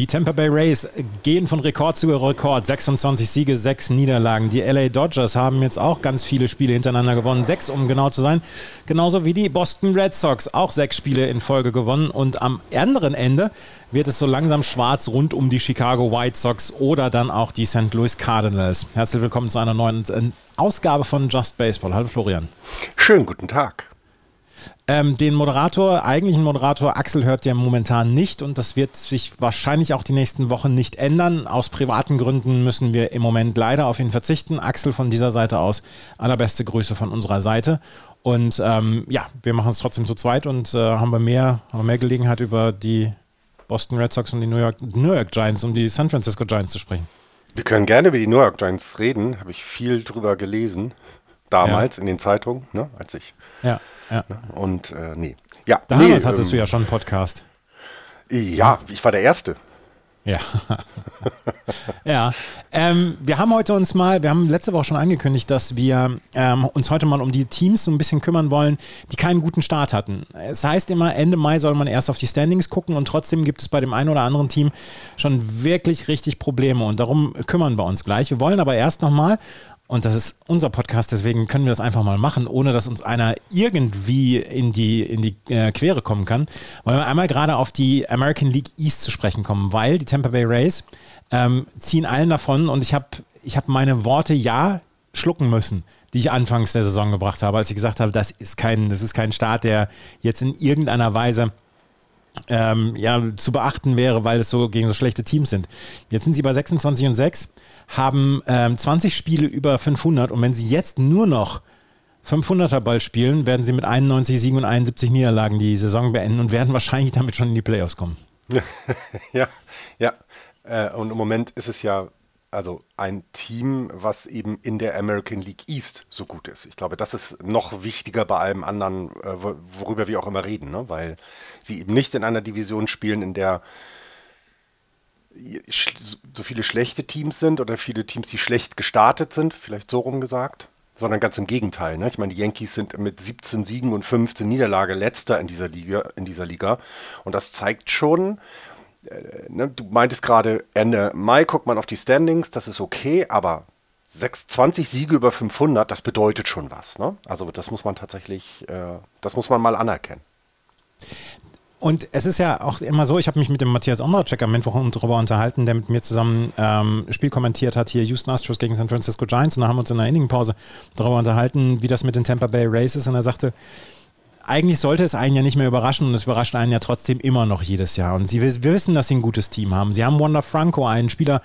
Die Tampa Bay Rays gehen von Rekord zu Rekord. 26 Siege, 6 Niederlagen. Die LA Dodgers haben jetzt auch ganz viele Spiele hintereinander gewonnen. Sechs, um genau zu sein. Genauso wie die Boston Red Sox. Auch sechs Spiele in Folge gewonnen. Und am anderen Ende wird es so langsam schwarz rund um die Chicago White Sox oder dann auch die St. Louis Cardinals. Herzlich willkommen zu einer neuen äh, Ausgabe von Just Baseball. Hallo Florian. Schönen guten Tag. Ähm, den Moderator, eigentlichen Moderator Axel hört ja momentan nicht und das wird sich wahrscheinlich auch die nächsten Wochen nicht ändern. Aus privaten Gründen müssen wir im Moment leider auf ihn verzichten. Axel von dieser Seite aus, allerbeste Grüße von unserer Seite. Und ähm, ja, wir machen es trotzdem zu zweit und äh, haben, wir mehr, haben mehr Gelegenheit über die Boston Red Sox und die New York, New York Giants, um die San Francisco Giants zu sprechen. Wir können gerne über die New York Giants reden, habe ich viel drüber gelesen, damals ja. in den Zeitungen, ne, als ich ja ja. Und äh, nee. Ja, Damals nee, hattest ähm, du ja schon einen Podcast. Ja, ich war der Erste. Ja. ja. Ähm, wir haben heute uns mal, wir haben letzte Woche schon angekündigt, dass wir ähm, uns heute mal um die Teams so ein bisschen kümmern wollen, die keinen guten Start hatten. Es heißt immer, Ende Mai soll man erst auf die Standings gucken und trotzdem gibt es bei dem einen oder anderen Team schon wirklich richtig Probleme und darum kümmern wir uns gleich. Wir wollen aber erst nochmal und das ist unser Podcast, deswegen können wir das einfach mal machen, ohne dass uns einer irgendwie in die, in die äh, Quere kommen kann. Wollen wir einmal gerade auf die American League East zu sprechen kommen, weil die Tampa Bay Rays ähm, ziehen allen davon und ich habe ich hab meine Worte ja schlucken müssen, die ich anfangs der Saison gebracht habe, als ich gesagt habe, das ist kein, das ist kein Start, der jetzt in irgendeiner Weise ähm, ja, zu beachten wäre, weil es so gegen so schlechte Teams sind. Jetzt sind sie bei 26 und 6 haben ähm, 20 Spiele über 500 und wenn sie jetzt nur noch 500er Ball spielen, werden sie mit 91 Siegen und 71 Niederlagen die Saison beenden und werden wahrscheinlich damit schon in die Playoffs kommen. ja, ja. Äh, und im Moment ist es ja also ein Team, was eben in der American League East so gut ist. Ich glaube, das ist noch wichtiger bei allem anderen, äh, worüber wir auch immer reden, ne? weil sie eben nicht in einer Division spielen, in der so viele schlechte Teams sind oder viele Teams, die schlecht gestartet sind, vielleicht so rum gesagt, sondern ganz im Gegenteil. Ne? Ich meine, die Yankees sind mit 17 Siegen und 15 Niederlage letzter in dieser Liga, in dieser Liga. Und das zeigt schon, ne, du meintest gerade Ende Mai, guckt man auf die Standings, das ist okay, aber 6, 20 Siege über 500, das bedeutet schon was. Ne? Also das muss man tatsächlich, äh, das muss man mal anerkennen. Und es ist ja auch immer so, ich habe mich mit dem Matthias Omracek am Mittwoch darüber unterhalten, der mit mir zusammen ähm, Spiel kommentiert hat, hier Houston Astros gegen San Francisco Giants. Und da haben wir uns in der Inningpause darüber unterhalten, wie das mit den Tampa Bay Rays ist. Und er sagte, eigentlich sollte es einen ja nicht mehr überraschen und es überrascht einen ja trotzdem immer noch jedes Jahr. Und sie wir wissen, dass sie ein gutes Team haben. Sie haben Wanda Franco, einen Spieler,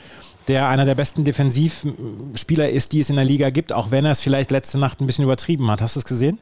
der einer der besten Defensivspieler ist, die es in der Liga gibt, auch wenn er es vielleicht letzte Nacht ein bisschen übertrieben hat. Hast du es gesehen?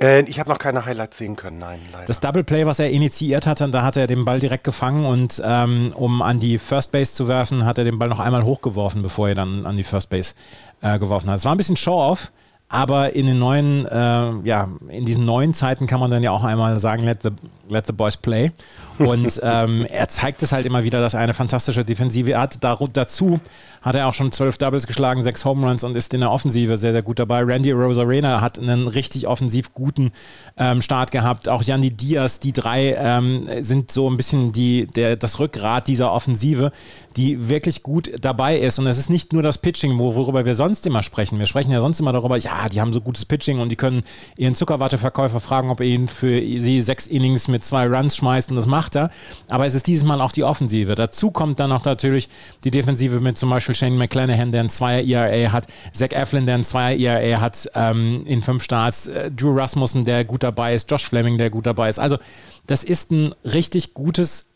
Äh, ich habe noch keine Highlights sehen können, nein, leider. Das Double Play, was er initiiert hatte, da hat er den Ball direkt gefangen und ähm, um an die First Base zu werfen, hat er den Ball noch einmal hochgeworfen, bevor er dann an die First Base äh, geworfen hat. Es war ein bisschen Show-off, aber in den neuen, äh, ja, in diesen neuen Zeiten kann man dann ja auch einmal sagen, let the, let the boys play. Und ähm, er zeigt es halt immer wieder, dass er eine fantastische Defensive hat. Dar dazu hat er auch schon zwölf Doubles geschlagen, sechs Home Runs und ist in der Offensive sehr, sehr gut dabei. Randy Rosarena hat einen richtig offensiv guten ähm, Start gehabt. Auch Yanni Diaz, die drei ähm, sind so ein bisschen die, der, das Rückgrat dieser Offensive, die wirklich gut dabei ist. Und es ist nicht nur das Pitching, worüber wir sonst immer sprechen. Wir sprechen ja sonst immer darüber, ja, die haben so gutes Pitching und die können ihren Zuckerwatteverkäufer fragen, ob er ihnen für sie sechs Innings mit zwei Runs schmeißt und das macht er. Aber es ist dieses Mal auch die Offensive. Dazu kommt dann auch natürlich die Defensive mit zum Beispiel Shane McClanahan, der ein Zweier ERA hat, Zach Eflin, der ein Zweier ERA hat ähm, in fünf Starts, äh, Drew Rasmussen, der gut dabei ist, Josh Fleming, der gut dabei ist. Also das ist ein richtig gutes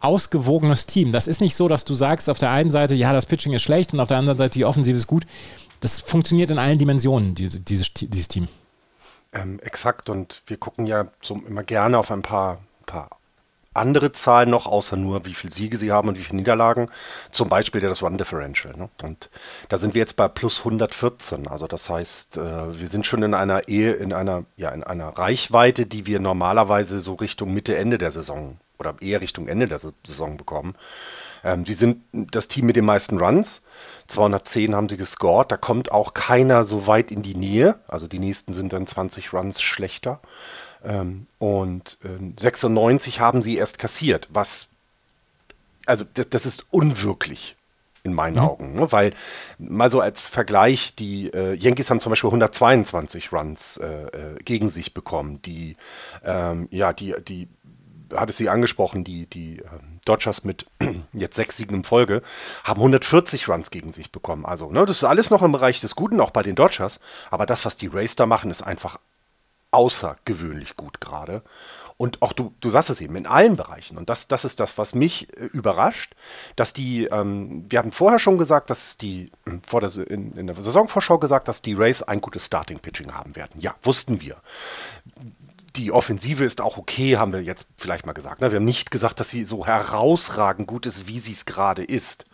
ausgewogenes Team. Das ist nicht so, dass du sagst auf der einen Seite, ja, das Pitching ist schlecht und auf der anderen Seite die Offensive ist gut. Das funktioniert in allen Dimensionen, diese, dieses, dieses Team. Ähm, exakt, und wir gucken ja so immer gerne auf ein paar, paar andere Zahlen noch, außer nur, wie viele Siege sie haben und wie viele Niederlagen. Zum Beispiel das Run Differential. Ne? Und da sind wir jetzt bei plus 114. Also das heißt, äh, wir sind schon in einer Ehe, in einer, ja, in einer Reichweite, die wir normalerweise so Richtung Mitte, Ende der Saison oder eher Richtung Ende der Saison bekommen. Ähm, sie sind das Team mit den meisten Runs. 210 haben sie gescored. Da kommt auch keiner so weit in die Nähe. Also die nächsten sind dann 20 Runs schlechter. Ähm, und äh, 96 haben sie erst kassiert, was also das, das ist unwirklich in meinen mhm. Augen, ne? weil mal so als Vergleich, die äh, Yankees haben zum Beispiel 122 Runs äh, äh, gegen sich bekommen, die, ähm, ja, die, die, hat es sie angesprochen, die, die ähm, Dodgers mit jetzt sechs Siegen in Folge haben 140 Runs gegen sich bekommen. Also, ne, das ist alles noch im Bereich des Guten, auch bei den Dodgers, aber das, was die Rays da machen, ist einfach außergewöhnlich gut gerade. Und auch du, du sagst es eben, in allen Bereichen. Und das, das ist das, was mich äh, überrascht, dass die, ähm, wir hatten vorher schon gesagt, dass die, äh, vor der, in, in der Saisonvorschau gesagt, dass die Rays ein gutes Starting-Pitching haben werden. Ja, wussten wir. Die Offensive ist auch okay, haben wir jetzt vielleicht mal gesagt. Ne? Wir haben nicht gesagt, dass sie so herausragend gut ist, wie sie es gerade ist.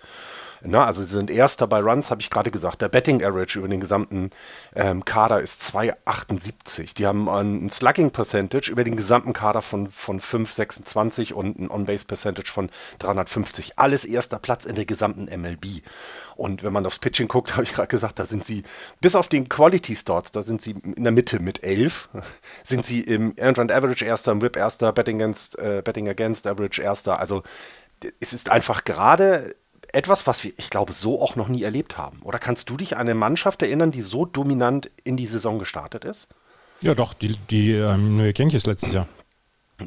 Na, also sie sind Erster bei Runs, habe ich gerade gesagt. Der Betting Average über den gesamten ähm, Kader ist 2,78. Die haben ein Slugging Percentage über den gesamten Kader von, von 5,26 und ein On-Base Percentage von 350. Alles erster Platz in der gesamten MLB. Und wenn man aufs Pitching guckt, habe ich gerade gesagt, da sind sie, bis auf den Quality Starts, da sind sie in der Mitte mit 11, sind sie im Earned Run Average Erster, im Whip Erster, Betting Against, äh, Betting Against Average Erster. Also es ist einfach gerade etwas, was wir, ich glaube, so auch noch nie erlebt haben. Oder kannst du dich an eine Mannschaft erinnern, die so dominant in die Saison gestartet ist? Ja, doch, die, die ähm, York Yankees letztes Jahr.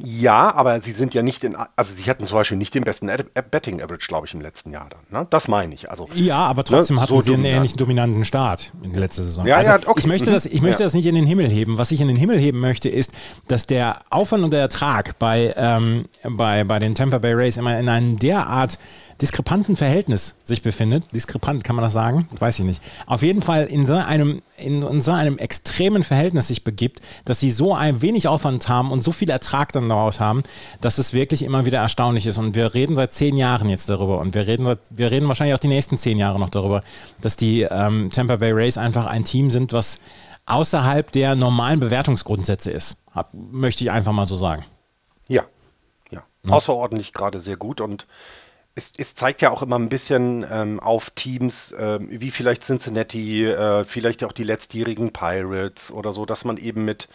Ja, aber sie sind ja nicht in, also sie hatten zum Beispiel nicht den besten Betting Average, glaube ich, im letzten Jahr dann. Ne? Das meine ich. Also, ja, aber trotzdem ne, hatten so sie dominant. einen ähnlich dominanten Start in der letzten Saison. Ja, also, ja, okay. Ich möchte, das, ich möchte ja. das nicht in den Himmel heben. Was ich in den Himmel heben möchte, ist, dass der Aufwand und der Ertrag bei, ähm, bei, bei den Tampa Bay Rays immer in einem derart diskrepanten Verhältnis sich befindet. Diskrepant, kann man das sagen? Weiß ich nicht. Auf jeden Fall in so einem, in, in so einem extremen Verhältnis sich begibt, dass sie so ein wenig Aufwand haben und so viel Ertrag dann daraus haben, dass es wirklich immer wieder erstaunlich ist. Und wir reden seit zehn Jahren jetzt darüber und wir reden, wir reden wahrscheinlich auch die nächsten zehn Jahre noch darüber, dass die ähm, Tampa Bay Rays einfach ein Team sind, was außerhalb der normalen Bewertungsgrundsätze ist. Hab, möchte ich einfach mal so sagen. Ja, ja. Hm. Außerordentlich gerade sehr gut und es, es, zeigt ja auch immer ein bisschen ähm, auf Teams, äh, wie vielleicht Cincinnati, äh, vielleicht auch die letztjährigen Pirates oder so, dass man eben mit,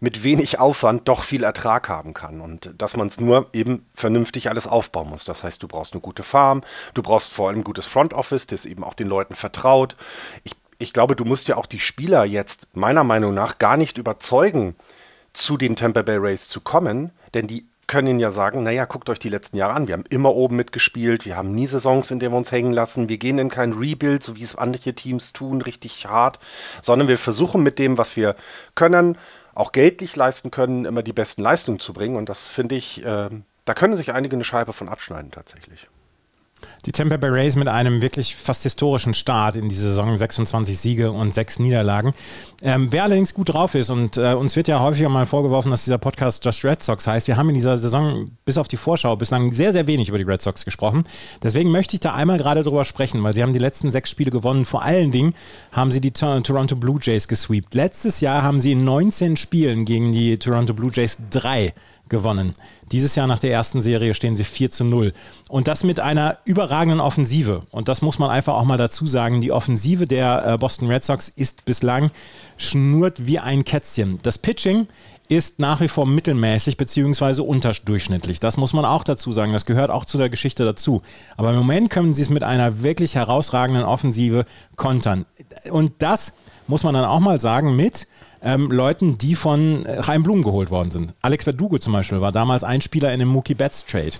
mit wenig Aufwand doch viel Ertrag haben kann und dass man es nur eben vernünftig alles aufbauen muss. Das heißt, du brauchst eine gute Farm, du brauchst vor allem ein gutes Front Office, das eben auch den Leuten vertraut. Ich, ich glaube, du musst ja auch die Spieler jetzt meiner Meinung nach gar nicht überzeugen, zu den Tampa Bay Rays zu kommen, denn die können ja sagen, naja, guckt euch die letzten Jahre an. Wir haben immer oben mitgespielt, wir haben nie Saisons, in denen wir uns hängen lassen. Wir gehen in kein Rebuild, so wie es andere Teams tun, richtig hart, sondern wir versuchen mit dem, was wir können, auch geldlich leisten können, immer die besten Leistungen zu bringen. Und das finde ich, äh, da können sich einige eine Scheibe von abschneiden tatsächlich. Die Tampa Bay Rays mit einem wirklich fast historischen Start in die Saison, 26 Siege und 6 Niederlagen. Ähm, wer allerdings gut drauf ist und äh, uns wird ja häufiger mal vorgeworfen, dass dieser Podcast Just Red Sox heißt. Wir haben in dieser Saison bis auf die Vorschau bislang sehr, sehr wenig über die Red Sox gesprochen. Deswegen möchte ich da einmal gerade drüber sprechen, weil sie haben die letzten sechs Spiele gewonnen. Vor allen Dingen haben sie die Toronto Blue Jays gesweept. Letztes Jahr haben sie in 19 Spielen gegen die Toronto Blue Jays drei gewonnen. Dieses Jahr nach der ersten Serie stehen sie 4 zu 0. Und das mit einer überragenden Offensive. Und das muss man einfach auch mal dazu sagen. Die Offensive der äh, Boston Red Sox ist bislang schnurrt wie ein Kätzchen. Das Pitching ist nach wie vor mittelmäßig bzw. unterdurchschnittlich. Das muss man auch dazu sagen. Das gehört auch zu der Geschichte dazu. Aber im Moment können sie es mit einer wirklich herausragenden Offensive kontern. Und das muss man dann auch mal sagen mit ähm, Leuten, die von äh, Chaim Blum geholt worden sind. Alex Verdugo zum Beispiel war damals ein Spieler in dem Mookie Betts Trade.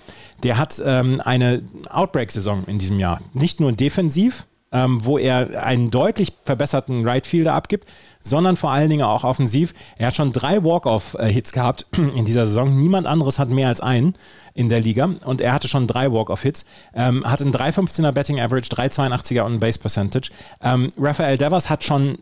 Der hat ähm, eine Outbreak-Saison in diesem Jahr. Nicht nur defensiv, ähm, wo er einen deutlich verbesserten Right Fielder abgibt, sondern vor allen Dingen auch offensiv. Er hat schon drei Walk-Off-Hits gehabt in dieser Saison. Niemand anderes hat mehr als einen in der Liga und er hatte schon drei Walk-Off-Hits. Ähm, hat einen 3,15er Betting Average, 3,82er und Base Percentage. Ähm, Rafael Devers hat schon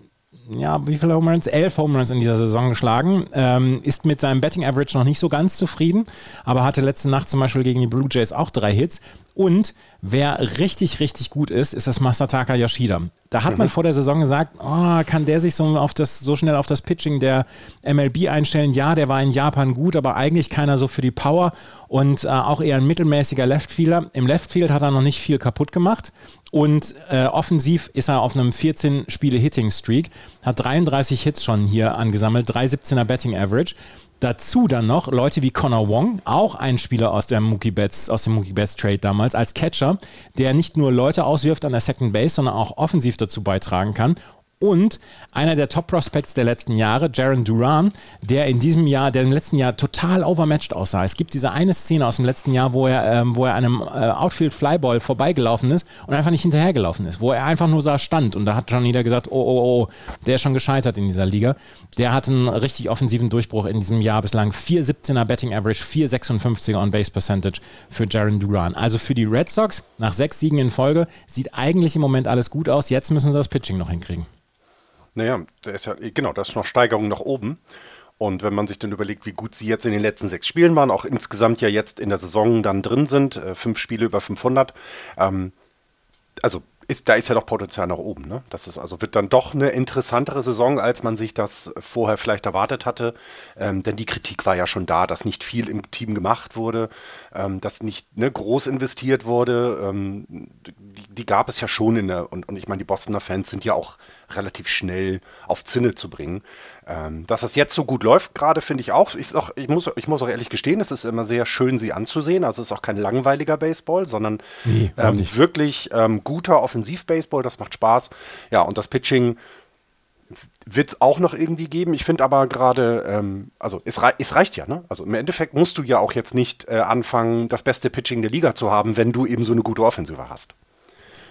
ja, wie viele Home Runs? Elf Home Runs in dieser Saison geschlagen. Ähm, ist mit seinem Betting Average noch nicht so ganz zufrieden, aber hatte letzte Nacht zum Beispiel gegen die Blue Jays auch drei Hits. Und wer richtig, richtig gut ist, ist das Masataka Yoshida. Da hat mhm. man vor der Saison gesagt, oh, kann der sich so, auf das, so schnell auf das Pitching der MLB einstellen? Ja, der war in Japan gut, aber eigentlich keiner so für die Power und äh, auch eher ein mittelmäßiger Leftfielder. Im Leftfield hat er noch nicht viel kaputt gemacht und äh, offensiv ist er auf einem 14-Spiele-Hitting-Streak, hat 33 Hits schon hier angesammelt, 3,17er Betting-Average. Dazu dann noch Leute wie Connor Wong, auch ein Spieler aus, der Mookie Betts, aus dem Mookie Betts Trade damals, als Catcher, der nicht nur Leute auswirft an der Second Base, sondern auch offensiv dazu beitragen kann und einer der Top-Prospects der letzten Jahre, Jaron Duran, der in diesem Jahr, der im letzten Jahr total overmatched aussah. Es gibt diese eine Szene aus dem letzten Jahr, wo er, ähm, wo er einem äh, Outfield-Flyball vorbeigelaufen ist und einfach nicht hinterhergelaufen ist, wo er einfach nur da stand und da hat schon jeder gesagt, oh, oh, oh, der ist schon gescheitert in dieser Liga. Der hat einen richtig offensiven Durchbruch in diesem Jahr bislang. 4,17er Betting Average, 4,56er On-Base Percentage für Jaron Duran. Also für die Red Sox nach sechs Siegen in Folge sieht eigentlich im Moment alles gut aus. Jetzt müssen sie das Pitching noch hinkriegen. Naja, da ist ja, genau, da ist noch Steigerung nach oben. Und wenn man sich dann überlegt, wie gut sie jetzt in den letzten sechs Spielen waren, auch insgesamt ja jetzt in der Saison dann drin sind, äh, fünf Spiele über 500, ähm, also ist, da ist ja doch Potenzial nach oben. Ne? Das ist also wird dann doch eine interessantere Saison, als man sich das vorher vielleicht erwartet hatte. Ähm, denn die Kritik war ja schon da, dass nicht viel im Team gemacht wurde, ähm, dass nicht ne, groß investiert wurde. Ähm, die, die, gab es ja schon in der, und, und ich meine, die Bostoner Fans sind ja auch relativ schnell auf Zinne zu bringen. Ähm, dass das jetzt so gut läuft, gerade finde ich auch. Ich, auch ich, muss, ich muss auch ehrlich gestehen, es ist immer sehr schön, sie anzusehen. Also es ist auch kein langweiliger Baseball, sondern nee, ähm, wirklich ähm, guter Offensiv-Baseball. Das macht Spaß. Ja, und das Pitching wird es auch noch irgendwie geben. Ich finde aber gerade, ähm, also es, rei es, reicht ja, ne? Also im Endeffekt musst du ja auch jetzt nicht äh, anfangen, das beste Pitching der Liga zu haben, wenn du eben so eine gute Offensive hast.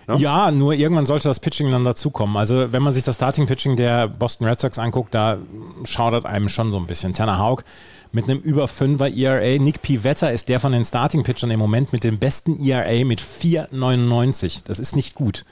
Ne? Ja, nur irgendwann sollte das Pitching dann dazukommen. Also wenn man sich das Starting-Pitching der Boston Red Sox anguckt, da schaudert einem schon so ein bisschen. Tanner Haug mit einem über 5er ERA. Nick Pivetta ist der von den Starting-Pitchern im Moment mit dem besten ERA mit 4,99. Das ist nicht gut.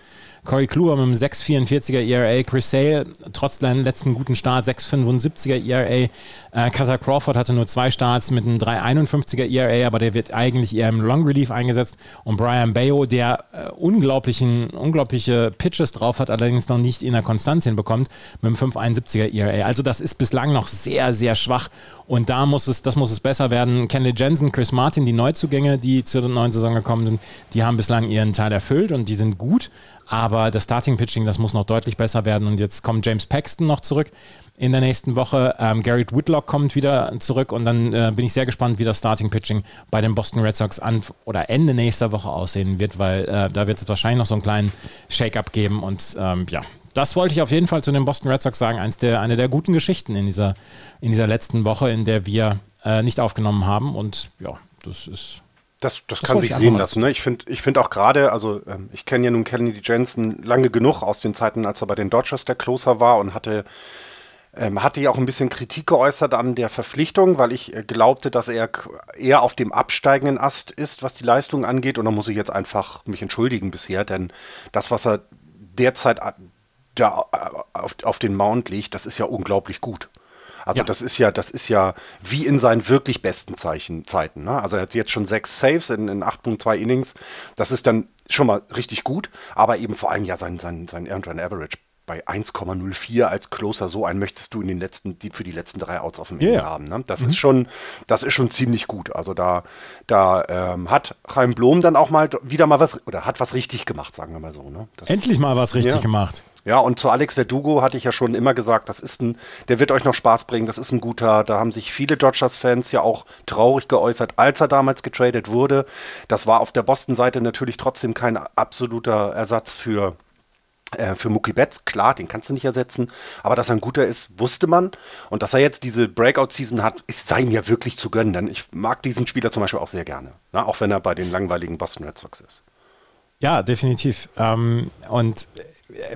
Corey Kluber mit einem 6,44er ERA, Chris Sale trotz seinem letzten guten Start 6,75er ERA, äh, Crawford hatte nur zwei Starts mit einem 3,51er ERA, aber der wird eigentlich eher im Long Relief eingesetzt und Brian Bayo, der äh, unglaublichen, unglaubliche Pitches drauf hat, allerdings noch nicht in der Konstanz hinbekommt, mit einem 5,71er ERA. Also das ist bislang noch sehr, sehr schwach und da muss es, das muss es besser werden. Kenley Jensen, Chris Martin, die Neuzugänge, die zur neuen Saison gekommen sind, die haben bislang ihren Teil erfüllt und die sind gut. Aber das Starting Pitching, das muss noch deutlich besser werden. Und jetzt kommt James Paxton noch zurück in der nächsten Woche. Ähm, Garrett Whitlock kommt wieder zurück und dann äh, bin ich sehr gespannt, wie das Starting Pitching bei den Boston Red Sox an oder Ende nächster Woche aussehen wird, weil äh, da wird es wahrscheinlich noch so einen kleinen Shake-up geben. Und ähm, ja, das wollte ich auf jeden Fall zu den Boston Red Sox sagen. Eins der, eine der guten Geschichten in dieser, in dieser letzten Woche, in der wir äh, nicht aufgenommen haben. Und ja, das ist das, das, das kann sich sehen lassen. Ne? Ich finde ich find auch gerade, also ähm, ich kenne ja nun Kennedy Jensen lange genug aus den Zeiten, als er bei den Dodgers der Closer war und hatte, ähm, hatte ja auch ein bisschen Kritik geäußert an der Verpflichtung, weil ich äh, glaubte, dass er eher auf dem absteigenden Ast ist, was die Leistung angeht. Und da muss ich jetzt einfach mich entschuldigen bisher, denn das, was er derzeit äh, da äh, auf, auf den Mount legt, das ist ja unglaublich gut. Also ja. das ist ja, das ist ja wie in seinen wirklich besten Zeichen, Zeiten. Ne? Also er hat jetzt schon sechs Saves in, in 8.2 Innings. Das ist dann schon mal richtig gut, aber eben vor allem ja sein, sein, sein Earned Run Average bei 1,04 als Closer, so einen möchtest du in den letzten, die, für die letzten drei Outs auf dem Ende yeah. haben. Ne? Das mhm. ist schon, das ist schon ziemlich gut. Also da, da ähm, hat Chaim Blom dann auch mal wieder mal was, oder hat was richtig gemacht, sagen wir mal so. Ne? Das, Endlich mal was richtig ja. gemacht. Ja, und zu Alex Verdugo hatte ich ja schon immer gesagt, das ist ein, der wird euch noch Spaß bringen, das ist ein guter, da haben sich viele Dodgers-Fans ja auch traurig geäußert, als er damals getradet wurde. Das war auf der Boston-Seite natürlich trotzdem kein absoluter Ersatz für, äh, für Mookie Betts, klar, den kannst du nicht ersetzen, aber dass er ein guter ist, wusste man. Und dass er jetzt diese Breakout-Season hat, ist sei ihm ja wirklich zu gönnen, denn ich mag diesen Spieler zum Beispiel auch sehr gerne, ne? auch wenn er bei den langweiligen Boston Red Sox ist. Ja, definitiv. Ähm, und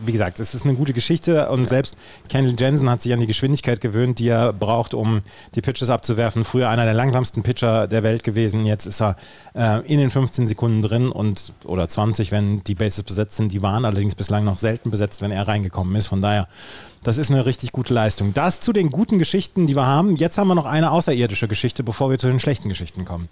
wie gesagt, es ist eine gute Geschichte und selbst Kendall Jensen hat sich an die Geschwindigkeit gewöhnt, die er braucht, um die Pitches abzuwerfen. Früher einer der langsamsten Pitcher der Welt gewesen, jetzt ist er äh, in den 15 Sekunden drin und oder 20, wenn die Bases besetzt sind. Die waren allerdings bislang noch selten besetzt, wenn er reingekommen ist. Von daher das ist eine richtig gute Leistung. Das zu den guten Geschichten, die wir haben. Jetzt haben wir noch eine außerirdische Geschichte, bevor wir zu den schlechten Geschichten kommen.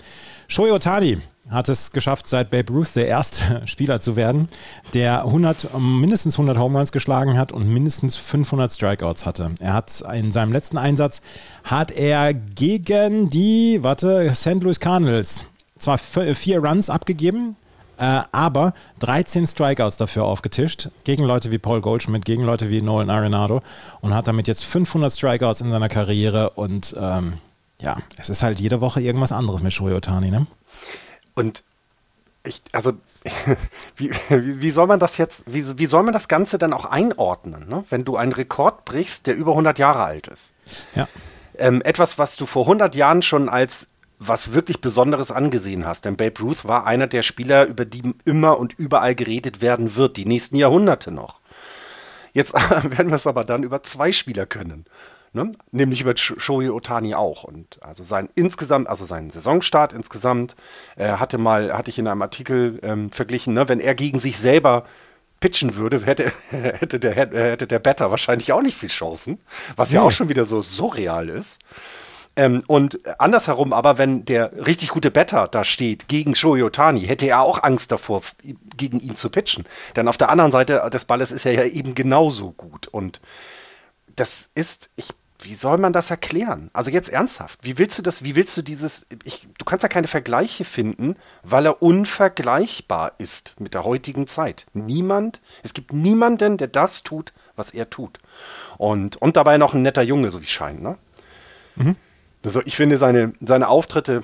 Shohei Otani hat es geschafft, seit Babe Ruth der erste Spieler zu werden, der 100, mindestens 100 Home Runs geschlagen hat und mindestens 500 Strikeouts hatte. Er hat in seinem letzten Einsatz hat er gegen die, warte, St. Louis Cardinals zwar vier Runs abgegeben, äh, aber 13 Strikeouts dafür aufgetischt, gegen Leute wie Paul Goldschmidt, gegen Leute wie Nolan Arenado und hat damit jetzt 500 Strikeouts in seiner Karriere und ähm, ja, es ist halt jede Woche irgendwas anderes mit Shohei Otani, ne? Und ich, also, wie, wie, soll man das jetzt, wie, wie soll man das Ganze dann auch einordnen, ne? wenn du einen Rekord brichst, der über 100 Jahre alt ist? Ja. Ähm, etwas, was du vor 100 Jahren schon als was wirklich Besonderes angesehen hast. Denn Babe Ruth war einer der Spieler, über die immer und überall geredet werden wird, die nächsten Jahrhunderte noch. Jetzt werden wir es aber dann über zwei Spieler können. Ne? Nämlich über Shohei Otani auch. Und also sein insgesamt, also seinen Saisonstart insgesamt, äh, hatte mal, hatte ich in einem Artikel ähm, verglichen, ne? wenn er gegen sich selber pitchen würde, hätte, hätte, der, hätte der Better wahrscheinlich auch nicht viel Chancen, was ja auch schon wieder so surreal ist. Ähm, und andersherum aber, wenn der richtig gute Better da steht gegen Shohei Otani, hätte er auch Angst davor, gegen ihn zu pitchen. Denn auf der anderen Seite des Balles ist er ja eben genauso gut. Und das ist, ich, wie soll man das erklären? Also jetzt ernsthaft, wie willst du das, wie willst du dieses, ich, du kannst ja keine Vergleiche finden, weil er unvergleichbar ist mit der heutigen Zeit. Niemand, es gibt niemanden, der das tut, was er tut. Und, und dabei noch ein netter Junge, so wie scheint, ne? Mhm. Also ich finde, seine, seine Auftritte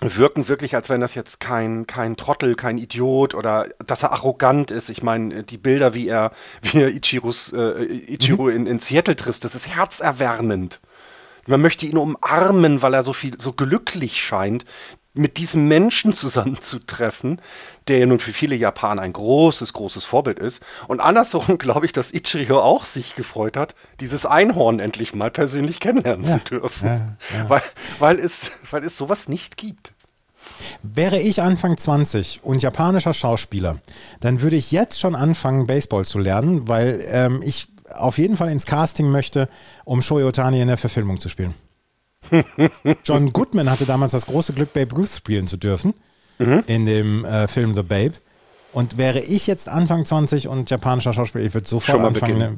wirken wirklich, als wenn das jetzt kein, kein Trottel, kein Idiot oder dass er arrogant ist. Ich meine, die Bilder, wie er, wie er Ichirus, äh, Ichiro mhm. in, in Seattle trifft, das ist herzerwärmend. Man möchte ihn umarmen, weil er so viel, so glücklich scheint mit diesem Menschen zusammenzutreffen, der ja nun für viele Japaner ein großes, großes Vorbild ist. Und andersherum glaube ich, dass Ichiro auch sich gefreut hat, dieses Einhorn endlich mal persönlich kennenlernen ja, zu dürfen. Ja, ja. Weil, weil, es, weil es sowas nicht gibt. Wäre ich Anfang 20 und japanischer Schauspieler, dann würde ich jetzt schon anfangen, Baseball zu lernen, weil ähm, ich auf jeden Fall ins Casting möchte, um Shoei Otani in der Verfilmung zu spielen. John Goodman hatte damals das große Glück, Babe Ruth spielen zu dürfen mhm. in dem äh, Film The Babe. Und wäre ich jetzt Anfang 20 und japanischer Schauspieler, ich würde sofort anfangen, beginnen.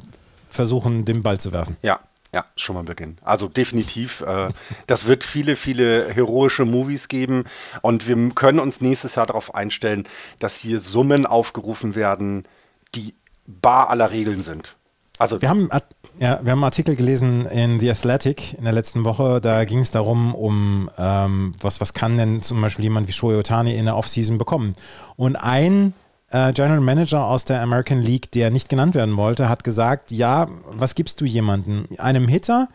versuchen, den Ball zu werfen. Ja, ja, schon mal beginnen. Also definitiv, äh, das wird viele, viele heroische Movies geben und wir können uns nächstes Jahr darauf einstellen, dass hier Summen aufgerufen werden, die bar aller Regeln sind. Also wir haben, ja, wir haben einen Artikel gelesen in The Athletic in der letzten Woche. Da ging es darum, um ähm, was, was kann denn zum Beispiel jemand wie Shohei Otani in der Offseason bekommen. Und ein äh, General Manager aus der American League, der nicht genannt werden wollte, hat gesagt, ja, was gibst du jemandem? Einem Hitter,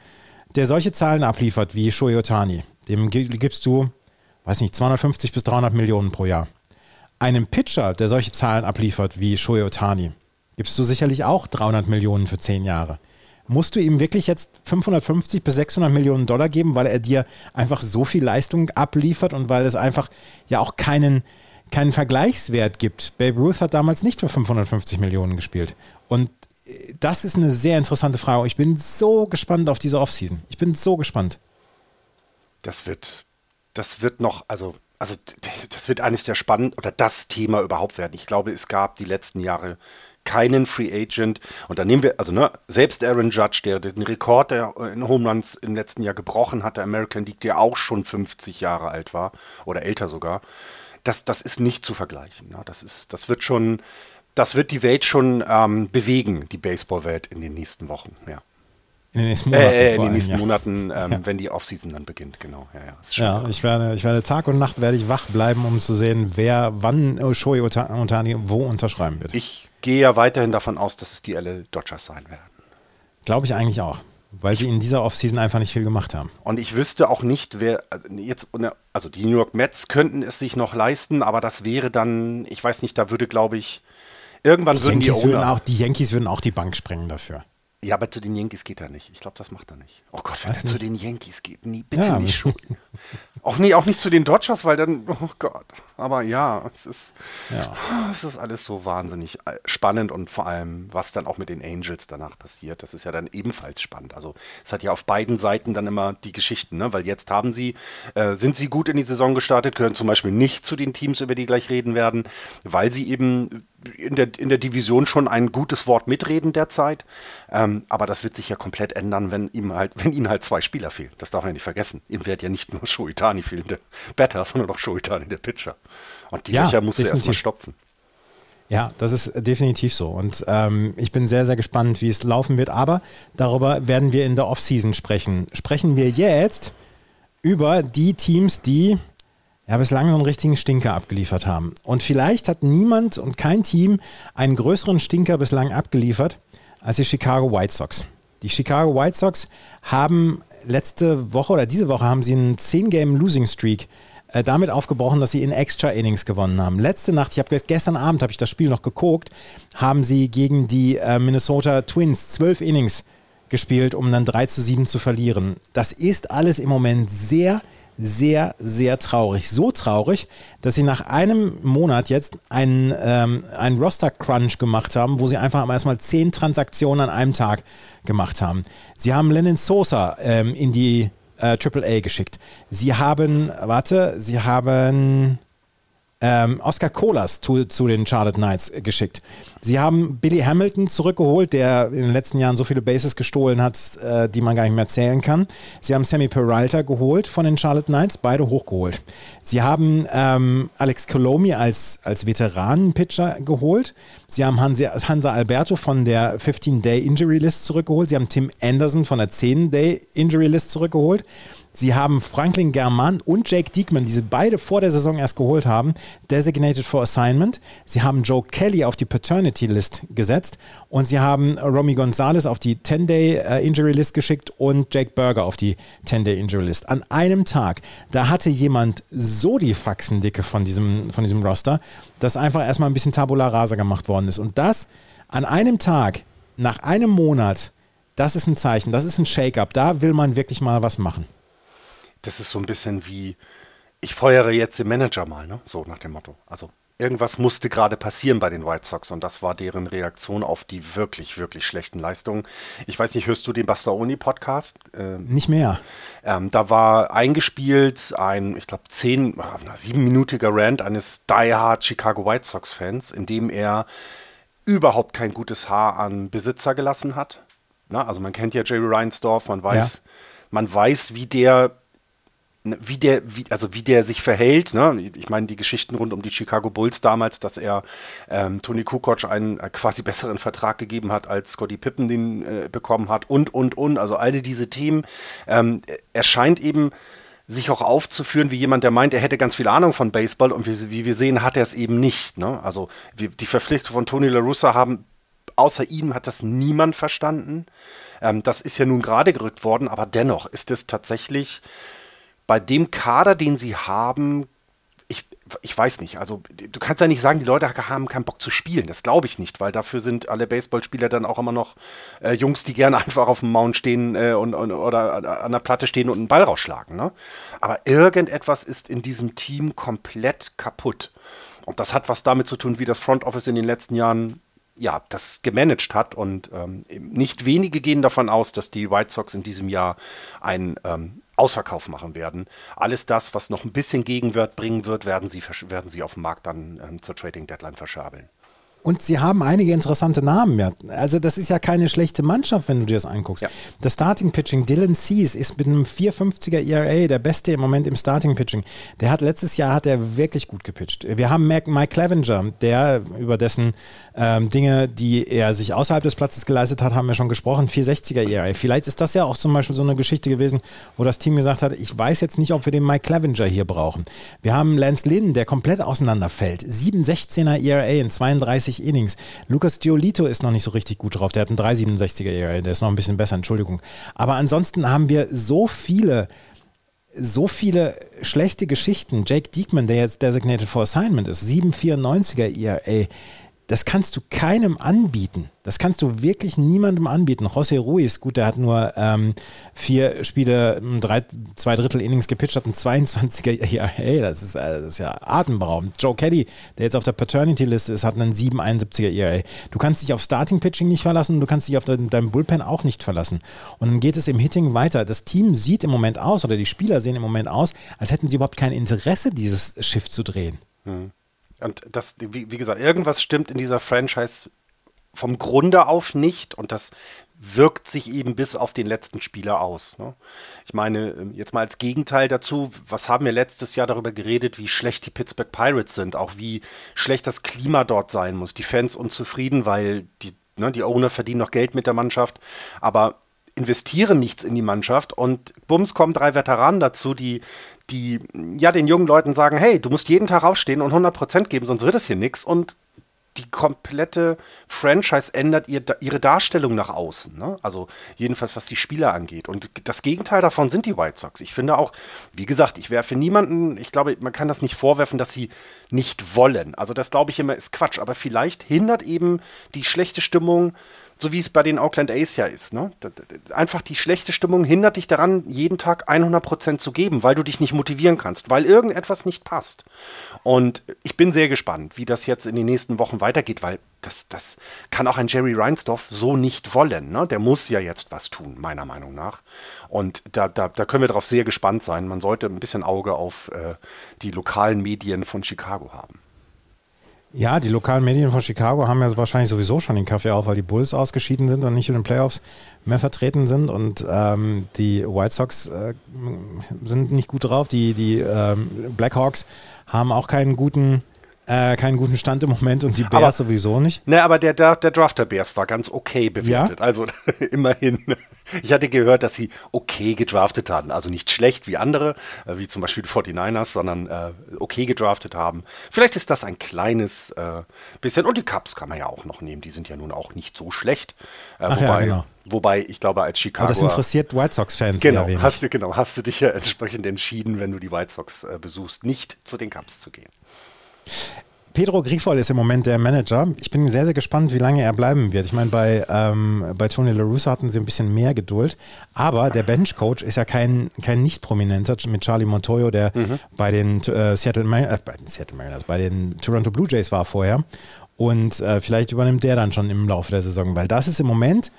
der solche Zahlen abliefert wie Shohei Otani, dem gibst du, weiß nicht, 250 bis 300 Millionen pro Jahr. Einem Pitcher, der solche Zahlen abliefert wie Shohei Otani, gibst du sicherlich auch 300 Millionen für 10 Jahre. Musst du ihm wirklich jetzt 550 bis 600 Millionen Dollar geben, weil er dir einfach so viel Leistung abliefert und weil es einfach ja auch keinen, keinen Vergleichswert gibt? Babe Ruth hat damals nicht für 550 Millionen gespielt. Und äh, das ist eine sehr interessante Frage. Ich bin so gespannt auf diese Offseason. Ich bin so gespannt. Das wird, das wird noch, also also das wird eines der spannenden oder das Thema überhaupt werden. Ich glaube, es gab die letzten Jahre keinen Free Agent. Und dann nehmen wir, also ne, selbst Aaron Judge, der den Rekord der in Home Runs im letzten Jahr gebrochen hat, der American League, der auch schon 50 Jahre alt war oder älter sogar, das, das ist nicht zu vergleichen. Ne? Das, ist, das wird schon, das wird die Welt schon ähm, bewegen, die Baseballwelt in den nächsten Wochen, ja. In den nächsten Monaten. Äh, in den nächsten Monaten, ähm, ja. wenn die Offseason dann beginnt, genau. Ja, ja, ja ich, werde, ich werde Tag und Nacht werde ich wach bleiben, um zu sehen, wer wann Shoei Otani wo unterschreiben wird. Ich gehe ja weiterhin davon aus, dass es die LA Dodgers sein werden. Glaube ich eigentlich auch. Weil sie in dieser Offseason einfach nicht viel gemacht haben. Und ich wüsste auch nicht, wer jetzt, also die New York Mets könnten es sich noch leisten, aber das wäre dann, ich weiß nicht, da würde, glaube ich, Irgendwann die würden Yankees die würden Owner. auch, die Yankees würden auch die Bank sprengen dafür. Ja, aber zu den Yankees geht er nicht. Ich glaube, das macht er nicht. Oh Gott, wenn er zu den Yankees geht, nie, bitte Ja. nicht schon. auch, nie, auch nicht zu den Dodgers, weil dann, oh Gott. Aber ja, es ist, Ja. es ist alles so wahnsinnig äh, spannend und vor allem, was dann auch mit den Angels danach passiert, das ist ja dann ebenfalls spannend. Also es hat ja auf beiden Seiten dann immer die Geschichten, ne? weil jetzt haben sie, äh, sind sie gut in die Saison gestartet, gehören zum Beispiel nicht zu den Teams, über die gleich reden werden, weil sie eben in der, in der Division schon ein gutes Wort mitreden derzeit. Ähm, aber das wird sich ja komplett ändern, wenn ihm halt, wenn ihnen halt zwei Spieler fehlen. Das darf man ja nicht vergessen. Ihm wird ja nicht nur Shoitani fehlen, der Batter, sondern auch Shoitani, der Pitcher. Und die Ja, Löcher musst du erstmal stopfen. Ja, das ist definitiv so. Und ähm, ich bin sehr, sehr gespannt, wie es laufen wird. Aber darüber werden wir in der Offseason sprechen. Sprechen wir jetzt über die Teams, die ja bislang so einen richtigen Stinker abgeliefert haben. Und vielleicht hat niemand und kein Team einen größeren Stinker bislang abgeliefert als die Chicago White Sox. Die Chicago White Sox haben letzte Woche oder diese Woche haben sie einen 10-Game-Losing-Streak äh, damit aufgebrochen, dass sie in Extra Innings gewonnen haben. Letzte Nacht, ich habe gestern Abend habe ich das Spiel noch geguckt, haben sie gegen die äh, Minnesota Twins zwölf Innings gespielt, um dann 3 zu 7 zu verlieren. Das ist alles im Moment sehr, sehr traurig. So traurig, dass sie nach einem Monat jetzt einen, ähm, einen Roster-Crunch gemacht haben, wo sie einfach erstmal zehn Transaktionen an einem Tag gemacht haben. Sie haben Lennon Sosa ähm, in die äh, AAA geschickt. Sie haben, warte, sie haben ähm, Oscar Colas zu, zu den Charlotte Knights geschickt. Sie haben Billy Hamilton zurückgeholt, der in den letzten Jahren so viele Bases gestohlen hat, äh, die man gar nicht mehr zählen kann. Sie haben Sammy Peralta geholt von den Charlotte Knights, beide hochgeholt. Sie haben ähm, Alex Colomi als, als Veteranen-Pitcher geholt. Sie haben Hansi, Hansa Alberto von der 15-Day Injury List zurückgeholt. Sie haben Tim Anderson von der 10-Day Injury List zurückgeholt. Sie haben Franklin German und Jake Diekman, die sie beide vor der Saison erst geholt haben, designated for assignment. Sie haben Joe Kelly auf die Paternity List gesetzt und sie haben Romy Gonzalez auf die 10-Day äh, Injury List geschickt und Jake Berger auf die 10-Day Injury List. An einem Tag, da hatte jemand so die Faxendicke von diesem, von diesem Roster, dass einfach erstmal ein bisschen Tabula Rasa gemacht worden ist. Und das an einem Tag, nach einem Monat, das ist ein Zeichen, das ist ein Shake-up. Da will man wirklich mal was machen. Das ist so ein bisschen wie, ich feuere jetzt den Manager mal, ne? So nach dem Motto. Also irgendwas musste gerade passieren bei den White Sox und das war deren Reaktion auf die wirklich, wirklich schlechten Leistungen. Ich weiß nicht, hörst du den Bastaoni-Podcast? Ähm, Nicht mehr. ähm, da war eingespielt ein, ich glaube, zehn, ah, na, siebenminütiger Rant eines diehard Chicago White Sox-Fans, in dem er überhaupt kein gutes Haar an Besitzer gelassen hat. Na, also man kennt ja Jerry Reinsdorf, man weiß, Ja. man weiß, wie der wie der, wie, also wie der sich verhält, ne? Ich meine, die Geschichten rund um die Chicago Bulls damals, dass er ähm, Tony Kukoc einen äh, quasi besseren Vertrag gegeben hat, als Scotty Pippen den äh, bekommen hat und, und, und. Also alle diese Themen. Ähm, er scheint eben sich auch aufzuführen wie jemand, der meint, er hätte ganz viel Ahnung von Baseball und wie, wie wir sehen, hat er es eben nicht. Ne? Also wir, die Verpflichtung von Tony La Russa haben, außer ihm hat das niemand verstanden. Ähm, das ist ja nun gerade gerückt worden, aber dennoch ist es tatsächlich bei dem Kader, den sie haben, ich, ich weiß nicht, also du kannst ja nicht sagen, die Leute haben keinen Bock zu spielen. Das glaube ich nicht, weil dafür sind alle Baseballspieler dann auch immer noch äh, Jungs, die gerne einfach auf dem Mount stehen äh, und, und, oder an der Platte stehen und einen Ball rausschlagen. Ne? Aber irgendetwas ist in diesem Team komplett kaputt. Und das hat was damit zu tun, wie das Front Office in den letzten Jahren ja, das gemanagt hat. Und ähm, nicht wenige gehen davon aus, dass die White Sox in diesem Jahr einen ähm, Ausverkauf machen werden. Alles das, was noch ein bisschen Gegenwert bringen wird, werden sie, werden sie auf dem Markt dann ähm, zur Trading Deadline verschabeln. Und sie haben einige interessante Namen. Ja. Also das ist ja keine schlechte Mannschaft, wenn du dir das anguckst. Ja. Das Starting Pitching, Dylan Cease ist mit einem 450er ERA der beste im Moment im Starting Pitching. Der hat letztes Jahr hat er wirklich gut gepitcht. Wir haben Mac, Mike Clevenger, der über dessen ähm, Dinge, die er sich außerhalb des Platzes geleistet hat, haben wir schon gesprochen. 460er ERA. Vielleicht ist das ja auch zum Beispiel so eine Geschichte gewesen, wo das Team gesagt hat, ich weiß jetzt nicht, ob wir den Mike Clevenger hier brauchen. Wir haben Lance Lynn, der komplett auseinanderfällt. 716er ERA in 32 Innings. Lucas Giolito ist noch nicht so richtig gut drauf. Der hat einen 367er ERA. Der ist noch ein bisschen besser, Entschuldigung. Aber ansonsten haben wir so viele so viele schlechte Geschichten. Jake Diekman, der jetzt designated for assignment ist, 794er ERA. Das kannst du keinem anbieten. Das kannst du wirklich niemandem anbieten. José Ruiz, gut, der hat nur ähm, vier Spiele, drei, zwei Drittel Innings gepitcht, hat ein 22er ja, hey, das ist, äh, das ist ja atemberaubend. Joe Caddy, der jetzt auf der Paternity-Liste ist, hat einen 771er ERA. Du kannst dich auf Starting-Pitching nicht verlassen und du kannst dich auf deinem dein Bullpen auch nicht verlassen. Und dann geht es im Hitting weiter. Das Team sieht im Moment aus, oder die Spieler sehen im Moment aus, als hätten sie überhaupt kein Interesse, dieses Schiff zu drehen. Hm. Und das, wie, wie gesagt, irgendwas stimmt in dieser Franchise vom Grunde auf nicht und das wirkt sich eben bis auf den letzten Spieler aus. Ne? Ich meine, ähm, jetzt mal als Gegenteil dazu, was haben wir letztes Jahr darüber geredet, wie schlecht die Pittsburgh Pirates sind, auch wie schlecht das Klima dort sein muss. Die Fans unzufrieden, weil die, ne, die Owner verdienen noch Geld mit der Mannschaft, aber investieren nichts in die Mannschaft und bums kommen drei Veteranen dazu, die die ja den jungen Leuten sagen, hey, du musst jeden Tag aufstehen und 100% geben, sonst wird es hier nichts und die komplette Franchise ändert ihr, ihre Darstellung nach außen. Ne? Also jedenfalls, was die Spieler angeht. Und das Gegenteil davon sind die White Sox. Ich finde auch, wie gesagt, ich werfe niemanden, ich glaube, man kann das nicht vorwerfen, dass sie nicht wollen. Also das glaube ich immer ist Quatsch. Aber vielleicht hindert eben die schlechte Stimmung so wie es bei den Auckland A's ja ist. Ne? Einfach die schlechte Stimmung hindert dich daran, jeden Tag 100% zu geben, weil du dich nicht motivieren kannst, weil irgendetwas nicht passt. Und ich bin sehr gespannt, wie das jetzt in den nächsten Wochen weitergeht, weil das, das kann auch ein Jerry Reinsdorf so nicht wollen. Ne? Der muss ja jetzt was tun, meiner Meinung nach. Und da, da, da können wir darauf sehr gespannt sein. Man sollte ein bisschen Auge auf äh, die lokalen Medien von Chicago haben. Ja, die lokalen Medien von Chicago haben ja wahrscheinlich sowieso schon den Kaffee auf, weil die Bulls ausgeschieden sind und nicht in den Playoffs mehr vertreten sind. Und ähm, die White Sox äh, sind nicht gut drauf. Die, die ähm, Blackhawks haben auch keinen guten äh, keinen guten Stand im Moment und die Bears aber, sowieso nicht. Ne, aber der, der, der Draft der Bears war ganz okay bewertet. Ja? Also immerhin. Ich hatte gehört, dass sie okay gedraftet hatten. Also nicht schlecht wie andere, äh, wie zum Beispiel die 49ers, sondern äh, okay gedraftet haben. Vielleicht ist das ein kleines äh, bisschen. Und die Cups kann man ja auch noch nehmen. Die sind ja nun auch nicht so schlecht. Äh, Ach wobei, ja, genau. Wobei, ich glaube, als Chicago. Aber das interessiert White Sox-Fans. Genau, hast du, genau, hast du dich ja entsprechend entschieden, wenn du die White Sox äh, besuchst, nicht zu den Cups zu gehen. Pedro Grifol ist im Moment der Manager. Ich bin sehr, sehr gespannt, wie lange er bleiben wird. Ich meine, bei, ähm, bei Tony La Russa hatten sie ein bisschen mehr Geduld, aber der Benchcoach ist ja kein, kein nicht prominenter mit Charlie Montoyo, der mhm. bei den äh, Seattle, äh, bei den Seattle Mariners, bei den Toronto Blue Jays war vorher. Und äh, vielleicht übernimmt der dann schon im Laufe der Saison, weil das ist im Moment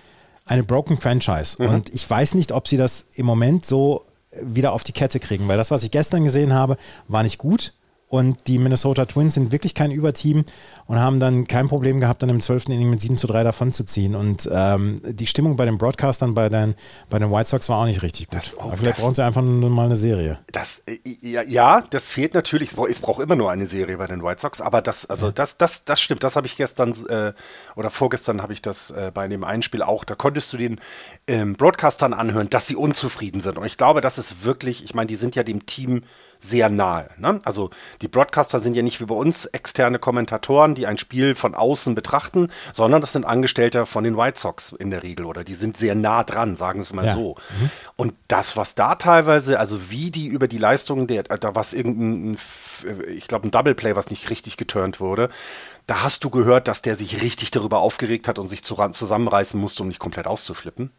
eine broken Franchise. Mhm. Und ich weiß nicht, ob sie das im Moment so wieder auf die Kette kriegen, weil das, was ich gestern gesehen habe, war nicht gut. Und die Minnesota Twins sind wirklich kein Überteam und haben dann kein Problem gehabt, dann im 12. Inning mit 7 zu 3 davon zu ziehen. Und ähm, die Stimmung bei den Broadcastern, bei den, bei den White Sox war auch nicht richtig gut. Das, oh, vielleicht das, brauchen sie einfach nur mal eine Serie. Das, äh, ja, ja, das fehlt natürlich. Es braucht immer nur eine Serie bei den White Sox, aber das, also ja. das, das, das stimmt. Das habe ich gestern äh, oder vorgestern habe ich das äh, bei dem Einspiel auch. Da konntest du den ähm, Broadcastern anhören, dass sie unzufrieden sind. Und ich glaube, das ist wirklich, ich meine, die sind ja dem Team sehr nahe. Ne? Also die Broadcaster sind ja nicht wie bei uns externe Kommentatoren, die ein Spiel von außen betrachten, sondern das sind Angestellte von den White Sox in der Regel oder die sind sehr nah dran, sagen wir es mal ja. so. Mhm. Und das, was da teilweise, also wie die über die Leistungen der, da was irgendein, ich glaube ein Double Play, was nicht richtig geturnt wurde, da hast du gehört, dass der sich richtig darüber aufgeregt hat und sich zusammenreißen musste, um nicht komplett auszuflippen.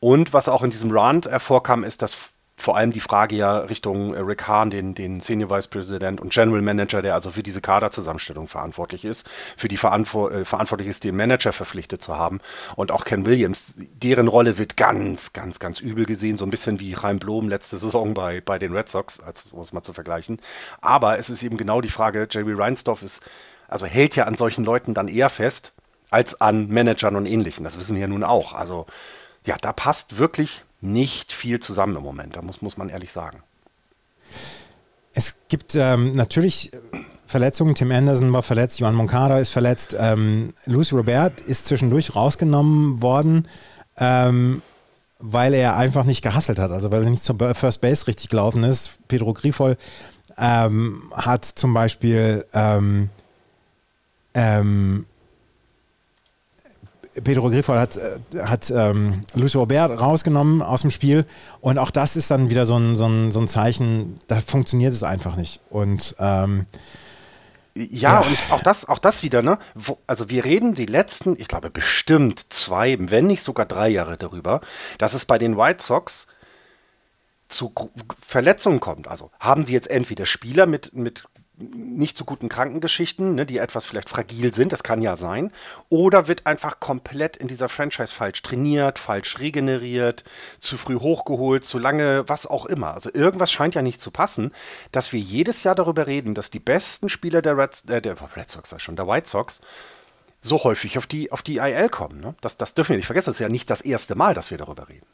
Und was auch in diesem Rant hervorkam, ist, dass vor allem die Frage ja Richtung äh, Rick Hahn, den, den Senior Vice President und General Manager, der also für diese Kaderzusammenstellung verantwortlich ist, für die Verantwo äh, verantwortlich ist, den Manager verpflichtet zu haben. Und auch Ken Williams, deren Rolle wird ganz, ganz, ganz übel gesehen, so ein bisschen wie Chaim Blom letzte Saison bei, bei den Red Sox, als, um es mal zu vergleichen. Aber es ist eben genau die Frage, Jerry Reinsdorf ist, also hält ja an solchen Leuten dann eher fest, als an Managern und Ähnlichen. Das wissen wir ja nun auch. Also ja, da passt wirklich nicht viel zusammen im Moment. Da muss, muss man ehrlich sagen. Es gibt ähm, natürlich Verletzungen. Tim Anderson war verletzt, Johan Moncada ist verletzt. Ähm, Lucy Robert ist zwischendurch rausgenommen worden, ähm, weil er einfach nicht gehasselt hat. Also weil er nicht zur First Base richtig gelaufen ist. Pedro Grifol ähm, hat zum Beispiel ähm, ähm, Pedro Griffol hat, äh, hat ähm, Luis Robert rausgenommen aus dem Spiel und auch das ist dann wieder so ein, so ein, so ein Zeichen, da funktioniert es einfach nicht. Und ähm, Ja, und auch das, auch das wieder, ne? Wo, also wir reden die letzten, ich glaube bestimmt zwei, wenn nicht sogar drei Jahre darüber, dass es bei den White Sox zu Verletzungen kommt. Also haben sie jetzt entweder Spieler mit, mit nicht so guten Krankengeschichten, ne, die etwas vielleicht fragil sind, das kann ja sein, oder wird einfach komplett in dieser Franchise falsch trainiert, falsch regeneriert, zu früh hochgeholt, zu lange, was auch immer. Also irgendwas scheint ja nicht zu passen, dass wir jedes Jahr darüber reden, dass die besten Spieler der Red, äh, der Red Sox, sag schon, der White Sox, so häufig auf die, auf die IL kommen. Ne? Das, das dürfen wir nicht vergessen. Das ist ja nicht das erste Mal, dass wir darüber reden.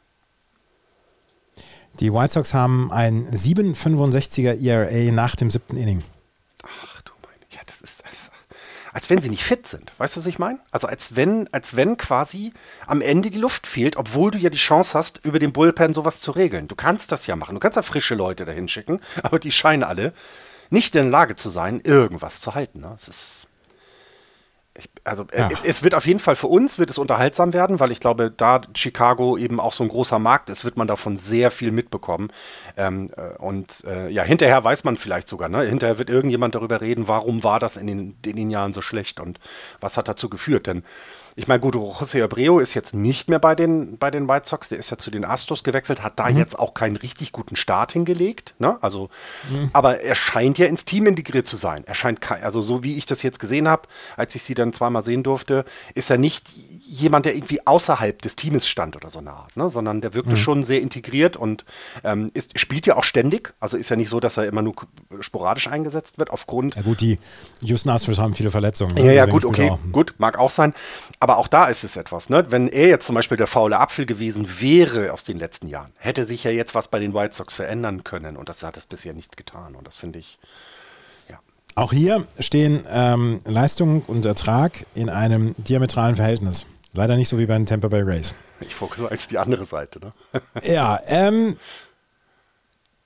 Die White Sox haben ein 7,65er ERA nach dem siebten Inning. Ach du meine, ja, das ist, das, als wenn sie nicht fit sind. Weißt du, was ich meine? Also als wenn, als wenn quasi am Ende die Luft fehlt, obwohl du ja die Chance hast, über den Bullpen sowas zu regeln. Du kannst das ja machen. Du kannst ja frische Leute dahin schicken, aber die scheinen alle nicht in der Lage zu sein, irgendwas zu halten. Ne? Ist ich, also äh, ja. es wird auf jeden Fall für uns wird es unterhaltsam werden, weil ich glaube, da Chicago eben auch so ein großer Markt ist, wird man davon sehr viel mitbekommen. Ähm, äh, und äh, ja, hinterher weiß man vielleicht sogar, ne? hinterher wird irgendjemand darüber reden, warum war das in den, in den Jahren so schlecht und was hat dazu geführt. Denn ich meine, gut, José Abreu ist jetzt nicht mehr bei den, bei den White Sox, der ist ja zu den Astros gewechselt, hat da mhm. jetzt auch keinen richtig guten Start hingelegt. Ne? Also, mhm. aber er scheint ja ins Team integriert zu sein. Er scheint, also so wie ich das jetzt gesehen habe, als ich sie dann zweimal sehen durfte, ist er nicht jemand, der irgendwie außerhalb des Teams stand oder so eine Art, ne? sondern der wirkte mhm. schon sehr integriert und ähm, ist, spielt ja auch ständig. Also ist ja nicht so, dass er immer nur sporadisch eingesetzt wird aufgrund. Ja gut, die Houston Astros haben viele Verletzungen. Ne? Ja, ja, also gut, okay, gut, mag auch sein. Aber auch da ist es etwas, ne? Wenn er jetzt zum Beispiel der faule Apfel gewesen wäre aus den letzten Jahren, hätte sich ja jetzt was bei den White Sox verändern können und das hat es bisher nicht getan. Und das finde ich, ja. Auch hier stehen ähm, Leistung und Ertrag in einem diametralen Verhältnis. Leider nicht so wie bei den Tampa Bay Rays. Ich fokussiere als die andere Seite, ne? ja, ähm,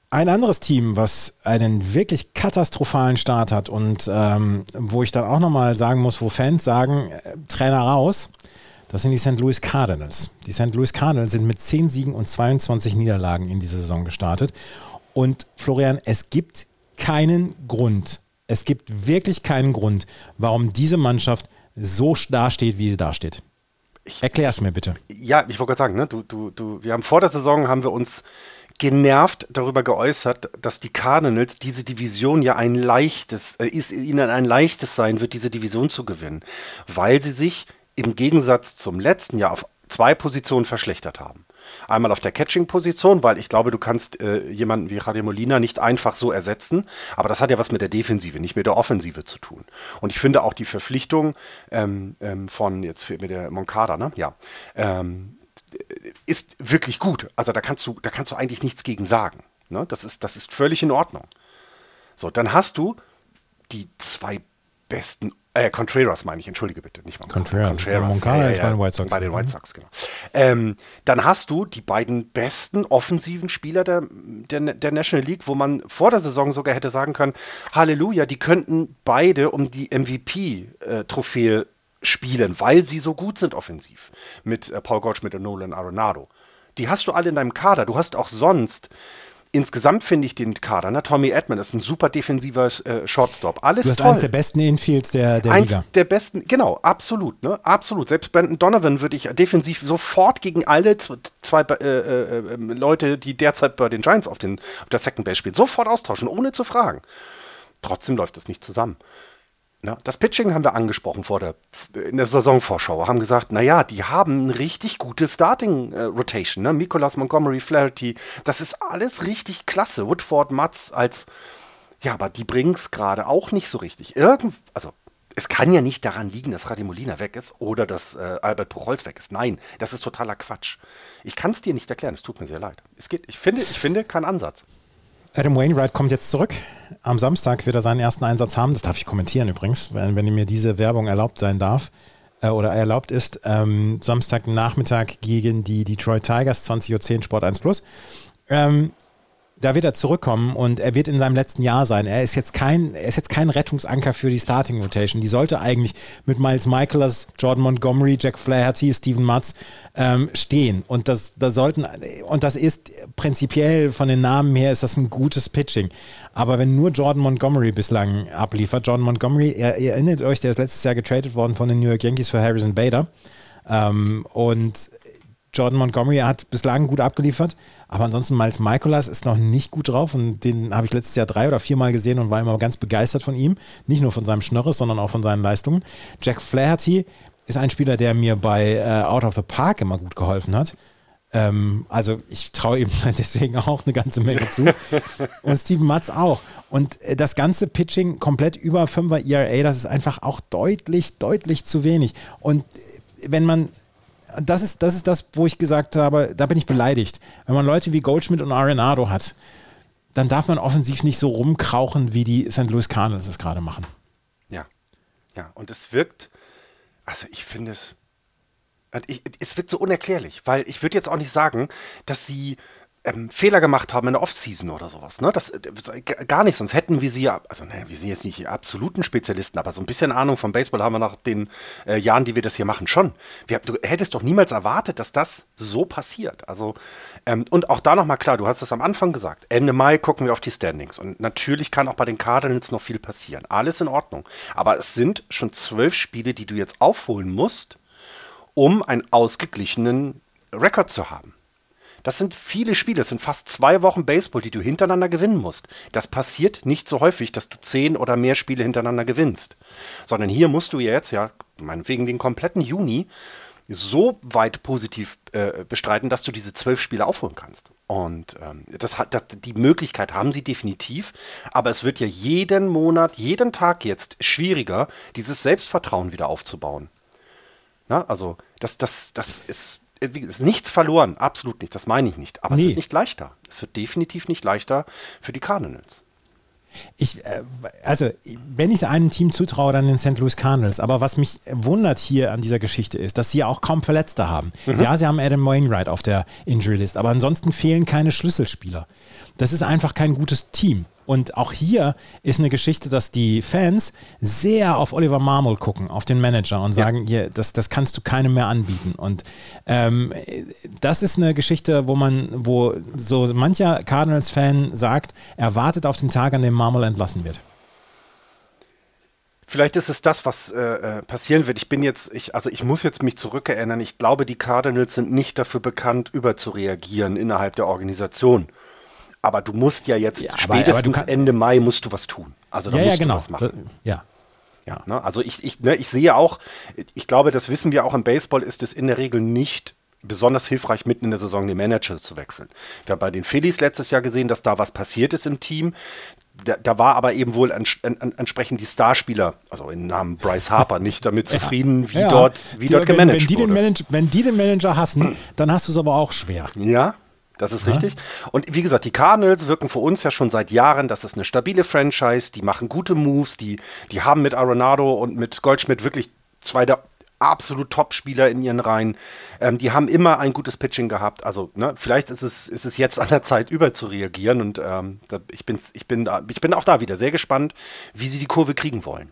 ein anderes Team, was einen wirklich katastrophalen Start hat und ähm, wo ich dann auch nochmal sagen muss, wo Fans sagen, äh, Trainer raus, das sind die St. Louis Cardinals. Die St. Louis Cardinals sind mit 10 Siegen und 22 Niederlagen in die Saison gestartet. Und Florian, es gibt keinen Grund, es gibt wirklich keinen Grund, warum diese Mannschaft so dasteht, wie sie dasteht. Erklär es mir bitte. Ja, ich wollte gerade sagen, ne, du, du, du, wir haben vor der Saison haben wir uns genervt darüber geäußert, dass die Cardinals diese Division ja ein leichtes, äh, ist ihnen ein leichtes sein wird, diese Division zu gewinnen, weil sie sich im Gegensatz zum letzten Jahr auf zwei Positionen verschlechtert haben. Einmal auf der Catching-Position, weil ich glaube, du kannst äh, jemanden wie Javier Molina nicht einfach so ersetzen. Aber das hat ja was mit der Defensive, nicht mit der Offensive zu tun. Und ich finde auch die Verpflichtung ähm, ähm, von jetzt mit der Moncada, ne? Ja. Ähm, ist wirklich gut. Also da kannst du, da kannst du eigentlich nichts gegen sagen. Ne? Das, ist, das ist völlig in Ordnung. So, dann hast du die zwei besten, äh, Contreras meine ich, entschuldige bitte, nicht mal Contreras. Contreras. Moncada ja, ja, bei den White Sox. Bei den White Sox, genau. Ähm, dann hast du die beiden besten offensiven Spieler der, der, der National League, wo man vor der Saison sogar hätte sagen können, Halleluja, die könnten beide um die MVP-Trophäe äh, spielen, weil sie so gut sind offensiv. Mit äh, Paul Goldschmidt und Nolan Arenado. Die hast du alle in deinem Kader. Du hast auch sonst insgesamt finde ich den Kader, ne? Tommy Edmond ist ein super defensiver äh, Shortstop. Alles du hast toll. eins der besten Infields der, der eins Liga. der besten, genau, absolut, ne? Absolut. Selbst Brandon Donovan würde ich defensiv sofort gegen alle zwei äh, äh, ähm, Leute, die derzeit bei den Giants auf, den, auf der Second Base spielen, sofort austauschen, ohne zu fragen. Trotzdem läuft das nicht zusammen. Das Pitching haben wir angesprochen vor der, in der Saisonvorschau, haben gesagt, naja, die haben eine richtig gute Starting äh. Ne? Nicolas Montgomery, Flaherty, das ist alles richtig klasse. Woodford, Matz als, ja, aber die bringen es gerade auch nicht so richtig. Irgend, also es kann ja nicht daran liegen, dass Radimolina weg ist oder dass äh, Albert Puchholz weg ist. Nein, das ist totaler Quatsch. Ich kann es dir nicht erklären, es tut mir sehr leid. Es geht, ich finde, ich finde keinen Ansatz. Adam Wainwright kommt jetzt zurück. Am Samstag wird er seinen ersten Einsatz haben. Das darf ich kommentieren übrigens, wenn, wenn mir diese Werbung erlaubt sein darf äh, oder erlaubt ist. Ähm, Samstagnachmittag gegen die Detroit Tigers, 20.10 Uhr Sport 1 Plus. Ähm, da wird er zurückkommen und er wird in seinem letzten Jahr sein. Er ist jetzt kein, er ist jetzt kein Rettungsanker für die Starting Rotation. Die sollte eigentlich mit Miles Michaelas, Jordan Montgomery, Jack Flaherty, Steven Matz ähm, stehen. Und das, das sollten, und das ist prinzipiell von den Namen her ist das ein gutes Pitching. Aber wenn nur Jordan Montgomery bislang abliefert, Jordan Montgomery, ihr, ihr erinnert euch, der ist letztes Jahr getradet worden von den New York Yankees für Harrison Bader. Ähm, und Jordan Montgomery hat bislang gut abgeliefert, aber ansonsten Miles Michaelas ist noch nicht gut drauf und den habe ich letztes Jahr drei oder viermal gesehen und war immer ganz begeistert von ihm. Nicht nur von seinem Schnörres, sondern auch von seinen Leistungen. Jack Flaherty ist ein Spieler, der mir bei äh, Out of the Park immer gut geholfen hat. Ähm, also ich traue ihm deswegen auch eine ganze Menge zu. und Steven Matz auch. Und äh, das ganze Pitching komplett über 5er ERA, das ist einfach auch deutlich, deutlich zu wenig. Und äh, wenn man das ist, das ist das, wo ich gesagt habe, da bin ich beleidigt. Wenn man Leute wie Goldschmidt und Arenado hat, dann darf man offensiv nicht so rumkrauchen, wie die St. Louis Cardinals es gerade machen. Ja. Ja, und es wirkt, also ich finde es, ich, es wirkt so unerklärlich, weil ich würde jetzt auch nicht sagen, dass sie ähm, Fehler gemacht haben in der Offseason oder sowas. Ne? Das, äh, gar nicht, sonst hätten wir sie ja, also ne, wir sind jetzt nicht absoluten Spezialisten, aber so ein bisschen Ahnung vom Baseball haben wir nach den äh, Jahren, die wir das hier machen, schon. Wir, du hättest doch niemals erwartet, dass das so passiert. Also, ähm, und auch da nochmal klar, du hast es am Anfang gesagt, Ende Mai gucken wir auf die Standings. Und natürlich kann auch bei den Cardinals noch viel passieren. Alles in Ordnung. Aber es sind schon zwölf Spiele, die du jetzt aufholen musst, um einen ausgeglichenen Rekord zu haben. Das sind viele Spiele, das sind fast zwei Wochen Baseball, die du hintereinander gewinnen musst. Das passiert nicht so häufig, dass du zehn oder mehr Spiele hintereinander gewinnst. Sondern hier musst du jetzt, ja, meinetwegen den kompletten Juni, so weit positiv äh, bestreiten, dass du diese zwölf Spiele aufholen kannst. Und ähm, das hat, das, die Möglichkeit haben sie definitiv, aber es wird ja jeden Monat, jeden Tag jetzt schwieriger, dieses Selbstvertrauen wieder aufzubauen. Na, also das, das, das ist ist nichts verloren, absolut nicht, das meine ich nicht. Aber nee. es wird nicht leichter. Es wird definitiv nicht leichter für die Cardinals. Ich, äh, also, wenn ich es einem Team zutraue, dann den St. Louis Cardinals. Aber was mich wundert hier an dieser Geschichte ist, dass sie auch kaum Verletzte haben. Mhm. Ja, sie haben Adam Wainwright auf der Injury List, aber ansonsten fehlen keine Schlüsselspieler. Das ist einfach kein gutes Team. Und auch hier ist eine Geschichte, dass die Fans sehr auf Oliver Marmol gucken, auf den Manager und sagen, ja. hier, das, das kannst du keinem mehr anbieten. Und ähm, das ist eine Geschichte, wo man, wo so mancher Cardinals-Fan sagt, er wartet auf den Tag, an dem Marmol entlassen wird. Vielleicht ist es das, was äh, äh, passieren wird. Ich bin jetzt, ich, also ich muss jetzt mich zurückerinnern. Ich glaube, die Cardinals sind nicht dafür bekannt, überzureagieren innerhalb der Organisation. Aber du musst ja jetzt ja, spätestens aber Ende Mai musst du was tun. Also da ja, musst ja, genau. du was machen. Ja. Ja, ne? also ich, ich, ne, ich sehe auch, ich glaube, das wissen wir auch im Baseball, ist es in der Regel nicht besonders hilfreich, mitten in der Saison den Manager zu wechseln. Wir haben bei den Phillies letztes Jahr gesehen, dass da was passiert ist im Team. Da, da war aber eben wohl ents entsprechend die Starspieler, also im Namen Bryce Harper, nicht damit zufrieden, wie ja. dort, wie die, dort gemanagt wenn, wenn die wurde. Den Manager, wenn die den Manager hassen, dann hast du es aber auch schwer. Ja, das ist ja. richtig. Und wie gesagt, die Cardinals wirken für uns ja schon seit Jahren, das ist eine stabile Franchise, die machen gute Moves, die, die haben mit Arenado und mit Goldschmidt wirklich zwei der absolut Top-Spieler in ihren Reihen. Ähm, die haben immer ein gutes Pitching gehabt. Also, ne, vielleicht ist es, ist es jetzt an der Zeit, über zu reagieren. Und ähm, da, ich, bin, ich, bin da, ich bin auch da wieder sehr gespannt, wie sie die Kurve kriegen wollen.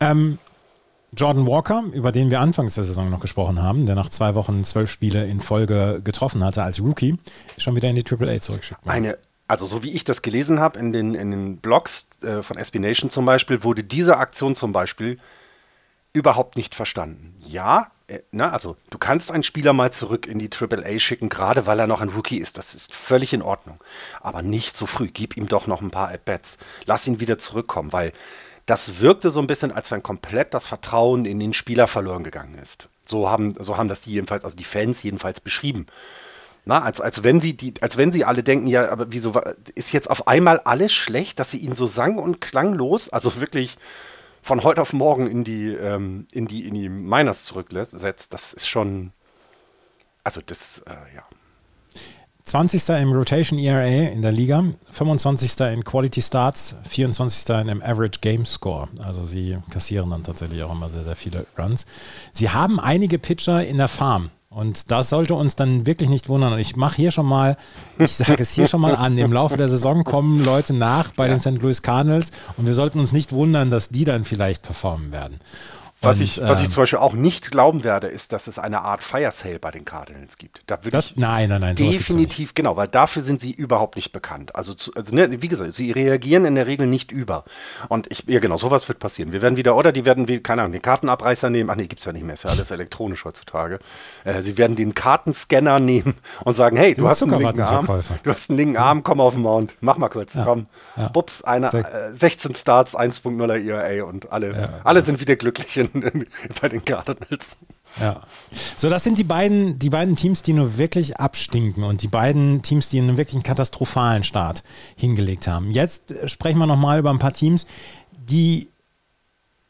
Ähm, Jordan Walker, über den wir anfangs der Saison noch gesprochen haben, der nach zwei Wochen zwölf Spiele in Folge getroffen hatte als Rookie, schon wieder in die AAA zurückgeschickt worden. Eine, also so wie ich das gelesen habe in den, in den Blogs äh, von SB Nation zum Beispiel, wurde diese Aktion zum Beispiel überhaupt nicht verstanden. Ja, äh, na, ne, also du kannst einen Spieler mal zurück in die AAA schicken, gerade weil er noch ein Rookie ist. Das ist völlig in Ordnung. Aber nicht so früh. Gib ihm doch noch ein paar At-Bats. Lass ihn wieder zurückkommen, weil das wirkte so ein bisschen, als wenn komplett das Vertrauen in den Spieler verloren gegangen ist. So haben, so haben das die jedenfalls, also die Fans jedenfalls beschrieben. Na, als, als, wenn sie die, als wenn sie alle denken, ja, aber wieso ist jetzt auf einmal alles schlecht, dass sie ihn so sang- und klanglos, also wirklich von heute auf morgen in die, ähm, in die, in die Miners zurücksetzt, das ist schon, also das, äh, ja. 20. im Rotation ERA in der Liga, 25. in Quality Starts, 24. im Average Game Score. Also sie kassieren dann tatsächlich auch immer sehr, sehr viele Runs. Sie haben einige Pitcher in der Farm. Und das sollte uns dann wirklich nicht wundern. Und ich mache hier schon mal, ich sage es hier schon mal an, im Laufe der Saison kommen Leute nach bei ja. den St. Louis Cardinals und wir sollten uns nicht wundern, dass die dann vielleicht performen werden. Was, und, ich, was ich ähm, zum Beispiel auch nicht glauben werde, ist, dass es eine Art Fire Sale bei den Cardinals gibt. Da würde ich nein, nein, nein. Definitiv, genau, weil dafür sind sie überhaupt nicht bekannt. Also, zu, also ne, wie gesagt, sie reagieren in der Regel nicht über. Und ich, ja genau, sowas wird passieren. Wir werden wieder, oder die werden, wie, keine Ahnung, den Kartenabreißer nehmen. Ach nee, gibt es ja nicht mehr, ist ja alles elektronisch heutzutage. Äh, sie werden den Kartenscanner nehmen und sagen, hey, du, hast einen linken Arm, du hast einen linken Arm, komm auf den Mount, mach mal kurz, ja. komm. Ja. Bups, eine, äh, 16 Starts, 1.0er ERA und alle, ja. alle sind wieder glücklich in, bei den Cardinals. Ja. So, das sind die beiden, die beiden Teams, die nur wirklich abstinken und die beiden Teams, die einen wirklich katastrophalen Start hingelegt haben. Jetzt sprechen wir nochmal über ein paar Teams, die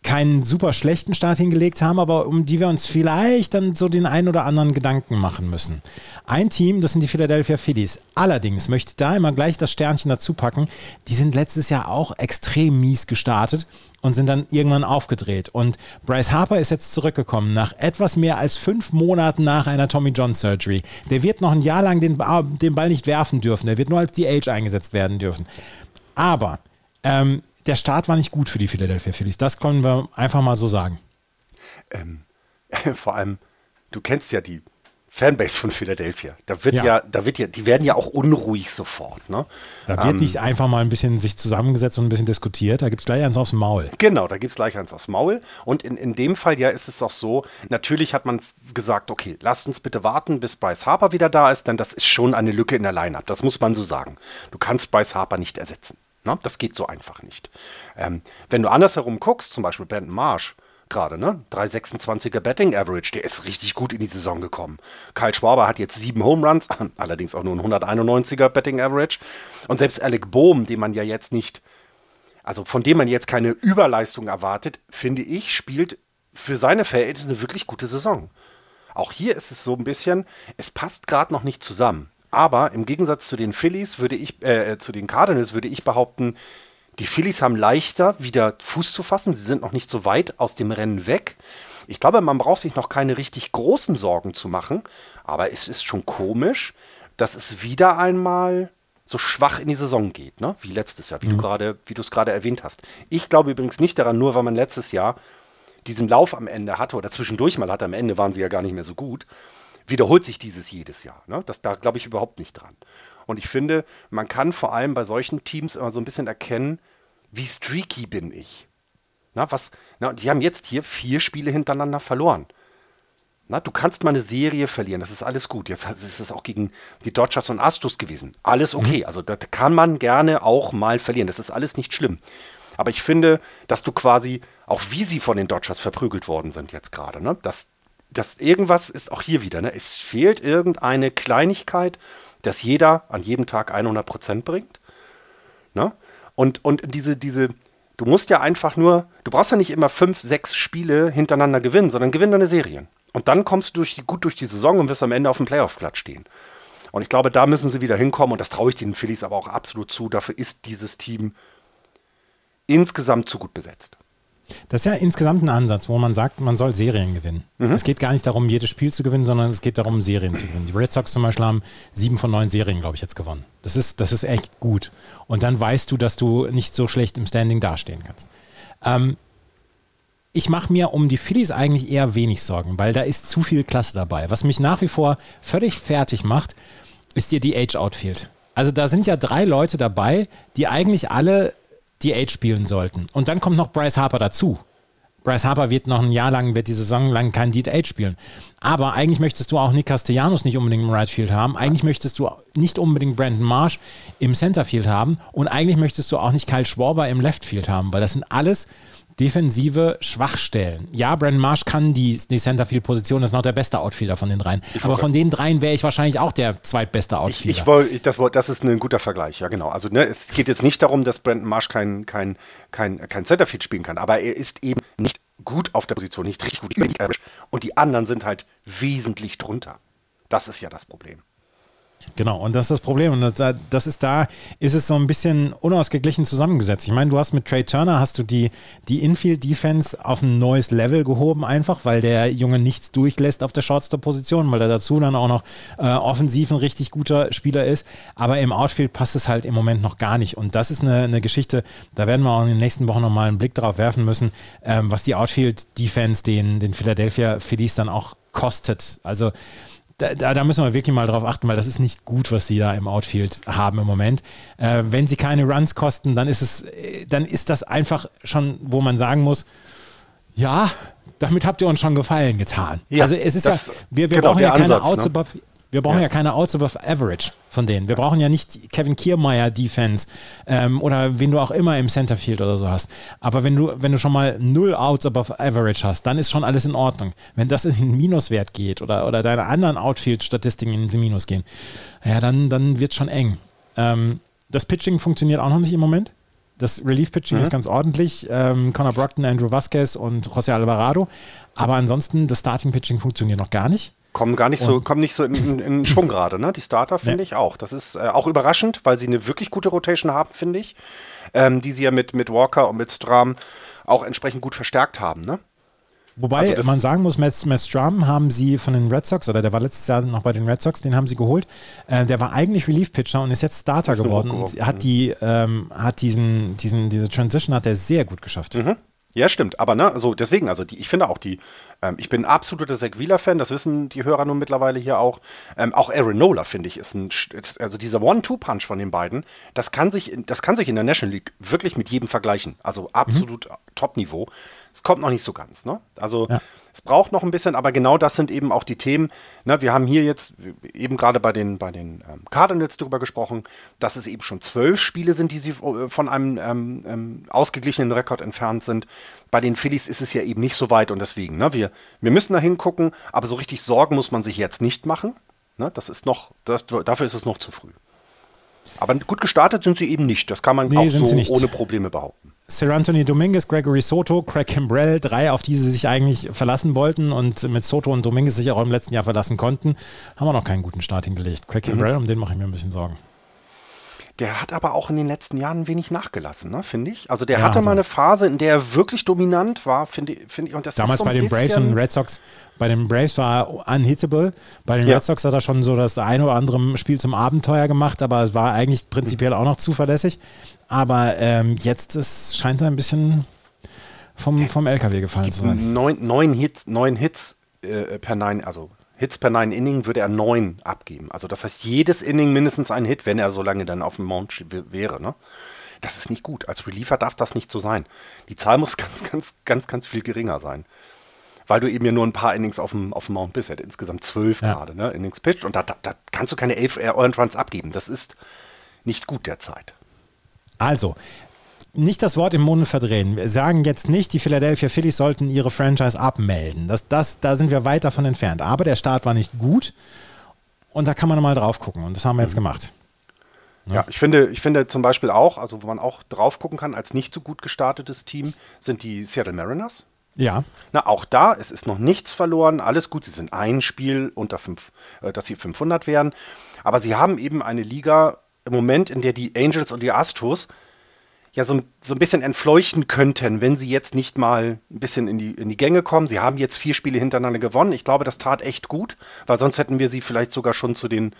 keinen super schlechten Start hingelegt haben, aber um die wir uns vielleicht dann so den einen oder anderen Gedanken machen müssen. Ein Team, das sind die Philadelphia Phillies. Allerdings möchte ich da immer gleich das Sternchen dazu packen. Die sind letztes Jahr auch extrem mies gestartet und sind dann irgendwann aufgedreht. Und Bryce Harper ist jetzt zurückgekommen nach etwas mehr als fünf Monaten nach einer Tommy John Surgery. Der wird noch ein Jahr lang den, den Ball nicht werfen dürfen. Der wird nur als DH eingesetzt werden dürfen. Aber ähm, der Start war nicht gut für die Philadelphia Phillies. Das können wir einfach mal so sagen. Ähm, vor allem, du kennst ja die Fanbase von Philadelphia. Da wird ja, ja da wird ja, die werden ja auch unruhig sofort. Ne? Da wird ähm, nicht einfach mal ein bisschen sich zusammengesetzt und ein bisschen diskutiert. Da gibt es gleich eins aufs Maul. Genau, da gibt es gleich eins aufs Maul. Und in, in dem Fall ja ist es auch so, natürlich hat man gesagt, okay, lasst uns bitte warten, bis Bryce Harper wieder da ist, denn das ist schon eine Lücke in der Line-Up. Das muss man so sagen. Du kannst Bryce Harper nicht ersetzen. Ne? Das geht so einfach nicht. Ähm, wenn du andersherum guckst, zum Beispiel Brandon Marsh, gerade, ne? 326er Betting Average, der ist richtig gut in die Saison gekommen. Kyle Schwaber hat jetzt sieben Home Runs, allerdings auch nur ein 191er Betting Average. Und selbst Alec Bohm, den man ja jetzt nicht, also von dem man jetzt keine Überleistung erwartet, finde ich, spielt für seine Verhältnisse eine wirklich gute Saison. Auch hier ist es so ein bisschen, es passt gerade noch nicht zusammen. Aber im Gegensatz zu den Phillies würde ich, äh, zu den Cardinals würde ich behaupten, die Phillies haben leichter, wieder Fuß zu fassen. Sie sind noch nicht so weit aus dem Rennen weg. Ich glaube, man braucht sich noch keine richtig großen Sorgen zu machen. Aber es ist schon komisch, dass es wieder einmal so schwach in die Saison geht, ne? wie letztes Jahr, wie mhm. du gerade, wie du es gerade erwähnt hast. Ich glaube übrigens nicht daran, nur weil man letztes Jahr diesen Lauf am Ende hatte oder zwischendurch mal hatte, am Ende waren sie ja gar nicht mehr so gut, wiederholt sich dieses jedes Jahr. Ne? Das, da glaube ich überhaupt nicht dran. Und ich finde, man kann vor allem bei solchen Teams immer so ein bisschen erkennen, wie streaky bin ich. Na, was, na, die haben jetzt hier vier Spiele hintereinander verloren. Na, du kannst mal eine Serie verlieren, das ist alles gut. Jetzt ist es auch gegen die Dodgers und Astros gewesen. Alles okay. Mhm. Also das kann man gerne auch mal verlieren. Das ist alles nicht schlimm. Aber ich finde, dass du quasi, auch wie sie von den Dodgers verprügelt worden sind jetzt gerade, ne, dass, dass irgendwas ist auch hier wieder. Ne, es fehlt irgendeine Kleinigkeit, dass jeder an jedem Tag 100 Prozent bringt. Ne? Und, und diese, diese, du musst ja einfach nur, du brauchst ja nicht immer fünf, sechs Spiele hintereinander gewinnen, sondern gewinn deine Serien. Und dann kommst du durch die, gut durch die Saison und wirst am Ende auf dem Playoff-Platz stehen. Und ich glaube, da müssen sie wieder hinkommen und das traue ich den Phillies aber auch absolut zu. Dafür ist dieses Team insgesamt zu gut besetzt. Das ist ja insgesamt ein Ansatz, wo man sagt, man soll Serien gewinnen. Mhm. Es geht gar nicht darum, jedes Spiel zu gewinnen, sondern es geht darum, Serien zu gewinnen. Die Red Sox zum Beispiel haben sieben von neun Serien, glaube ich, jetzt gewonnen. Das ist, das ist echt gut. Und dann weißt du, dass du nicht so schlecht im Standing dastehen kannst. Ähm, ich mache mir um die Phillies eigentlich eher wenig Sorgen, weil da ist zu viel Klasse dabei. Was mich nach wie vor völlig fertig macht, ist dir die Age-Outfield. Also da sind ja drei Leute dabei, die eigentlich alle DH spielen sollten. Und dann kommt noch Bryce Harper dazu. Bryce Harper wird noch ein Jahr lang, wird die Saison lang kein DH spielen. Aber eigentlich möchtest du auch Nick Castellanos nicht unbedingt im Right Field haben. Eigentlich möchtest du nicht unbedingt Brandon Marsh im Centerfield haben. Und eigentlich möchtest du auch nicht Kyle Schwarber im Left Field haben, weil das sind alles defensive Schwachstellen. Ja, Brandon Marsh kann die, die Centerfield-Position, das ist noch der beste Outfielder von den dreien. Ich Aber von den dreien wäre ich wahrscheinlich auch der zweitbeste Outfielder. Ich, ich wollte, das, das ist ein guter Vergleich, ja genau. Also ne, es geht jetzt nicht darum, dass Brandon Marsh kein, kein, kein, kein Centerfield spielen kann, aber er ist eben nicht gut auf der Position, nicht richtig gut. Und die anderen sind halt wesentlich drunter. Das ist ja das Problem. Genau, und das ist das Problem. Und das, ist da, ist es so ein bisschen unausgeglichen zusammengesetzt. Ich meine, du hast mit Trey Turner hast du die, die Infield-Defense auf ein neues Level gehoben, einfach, weil der Junge nichts durchlässt auf der Shortstop-Position, weil er dazu dann auch noch äh, offensiv ein richtig guter Spieler ist. Aber im Outfield passt es halt im Moment noch gar nicht. Und das ist eine, eine Geschichte, da werden wir auch in den nächsten Wochen nochmal einen Blick drauf werfen müssen, ähm, was die Outfield-Defense den, den Philadelphia Phillies dann auch kostet. Also da, da, da, müssen wir wirklich mal drauf achten, weil das ist nicht gut, was sie da im Outfield haben im Moment. Äh, wenn sie keine Runs kosten, dann ist es, äh, dann ist das einfach schon, wo man sagen muss, ja, damit habt ihr uns schon Gefallen getan. Ja, also es ist ja, wir, wir genau, brauchen ja keine Ansatz, Outs ne? above, wir brauchen ja, ja keine Outs above Average von denen. Wir brauchen ja nicht Kevin Kiermeier Defense ähm, oder wen du auch immer im Centerfield oder so hast. Aber wenn du, wenn du schon mal null Outs above Average hast, dann ist schon alles in Ordnung. Wenn das in den Minuswert geht oder, oder deine anderen Outfield-Statistiken in den Minus gehen, ja, dann, dann wird es schon eng. Ähm, das Pitching funktioniert auch noch nicht im Moment. Das Relief-Pitching mhm. ist ganz ordentlich. Ähm, Connor Brockton, Andrew Vasquez und José Alvarado. Aber ansonsten, das Starting-Pitching funktioniert noch gar nicht. Kommen gar nicht so, kommen nicht so in, in, in Schwung gerade, ne? Die Starter finde nee. ich auch. Das ist äh, auch überraschend, weil sie eine wirklich gute Rotation haben, finde ich. Ähm, die sie ja mit, mit Walker und mit Stram auch entsprechend gut verstärkt haben, ne? Wobei also man sagen muss, Matt, Matt Strum haben sie von den Red Sox, oder der war letztes Jahr noch bei den Red Sox, den haben sie geholt. Äh, der war eigentlich Relief-Pitcher und ist jetzt Starter ist geworden und hat die, ähm, hat diesen, diesen, diese Transition hat er sehr gut geschafft. Mhm. Ja, stimmt. Aber ne, also deswegen, also die, ich finde auch die, ähm, ich bin ein absoluter Zach Wheeler-Fan, das wissen die Hörer nun mittlerweile hier auch. Ähm, auch Aaron Nola, finde ich, ist ein, ist, also dieser One-Two-Punch von den beiden, das kann sich, das kann sich in der National League wirklich mit jedem vergleichen. Also absolut mhm. Top-Niveau. Es kommt noch nicht so ganz, ne? Also ja. Es braucht noch ein bisschen, aber genau das sind eben auch die Themen. Ne? Wir haben hier jetzt eben gerade bei den, bei den ähm, Cardinals darüber gesprochen, dass es eben schon zwölf Spiele sind, die sie äh, von einem ähm, ähm, ausgeglichenen Rekord entfernt sind. Bei den Phillies ist es ja eben nicht so weit und deswegen, ne? wir, wir müssen da hingucken, aber so richtig Sorgen muss man sich jetzt nicht machen. Ne? Das ist noch, das, dafür ist es noch zu früh. Aber gut gestartet sind sie eben nicht. Das kann man nee, auch so ohne Probleme behaupten. Sir Anthony Dominguez, Gregory Soto, Craig Kimbrell, drei, auf die sie sich eigentlich verlassen wollten und mit Soto und Dominguez sich auch im letzten Jahr verlassen konnten, haben wir noch keinen guten Start hingelegt. Craig Kimbrell, mhm. um den mache ich mir ein bisschen Sorgen. Der hat aber auch in den letzten Jahren wenig nachgelassen, ne, finde ich. Also der ja, hatte also mal eine Phase, in der er wirklich dominant war, finde find ich. Und das Damals so bei den Braves und Red Sox, bei den Braves war er unhittable. Bei den ja. Red Sox hat er schon so das eine oder andere Spiel zum Abenteuer gemacht, aber es war eigentlich prinzipiell auch noch zuverlässig. Aber ähm, jetzt ist, scheint er ein bisschen vom, vom LKW gefallen zu sein. Neun, neun Hits, neun Hits äh, per Nein, also Hits per Nine Inning würde er neun abgeben. Also das heißt, jedes Inning mindestens ein Hit, wenn er so lange dann auf dem Mount wäre. Ne? Das ist nicht gut. Als Reliever darf das nicht so sein. Die Zahl muss ganz, ganz, ganz, ganz viel geringer sein. Weil du eben ja nur ein paar Innings auf dem, auf dem Mount bist. Er hat insgesamt zwölf ja. gerade, ne? Innings pitched. Und da, da, da, kannst du keine elf Earned Runs abgeben. Das ist nicht gut derzeit. Also, nicht das Wort im Munde verdrehen. Wir sagen jetzt nicht, die Philadelphia Phillies sollten ihre Franchise abmelden. Das, das, da sind wir weit davon entfernt. Aber der Start war nicht gut und da kann man nochmal drauf gucken und das haben wir jetzt mhm. gemacht. Ja. ja, ich finde, ich finde zum Beispiel auch, also wo man auch drauf gucken kann, als nicht so gut gestartetes Team, sind die Seattle Mariners. Ja. Na, auch da, es ist noch nichts verloren, alles gut. Sie sind ein Spiel unter fünf, äh, dass sie 500 wären. Aber sie haben eben eine Liga im Moment, in der die Angels und die Astros ja so, so ein bisschen entfleuchten könnten, wenn sie jetzt nicht mal ein bisschen in die, in die Gänge kommen. Sie haben jetzt vier Spiele hintereinander gewonnen. Ich glaube, das tat echt gut, weil sonst hätten wir sie vielleicht sogar schon zu den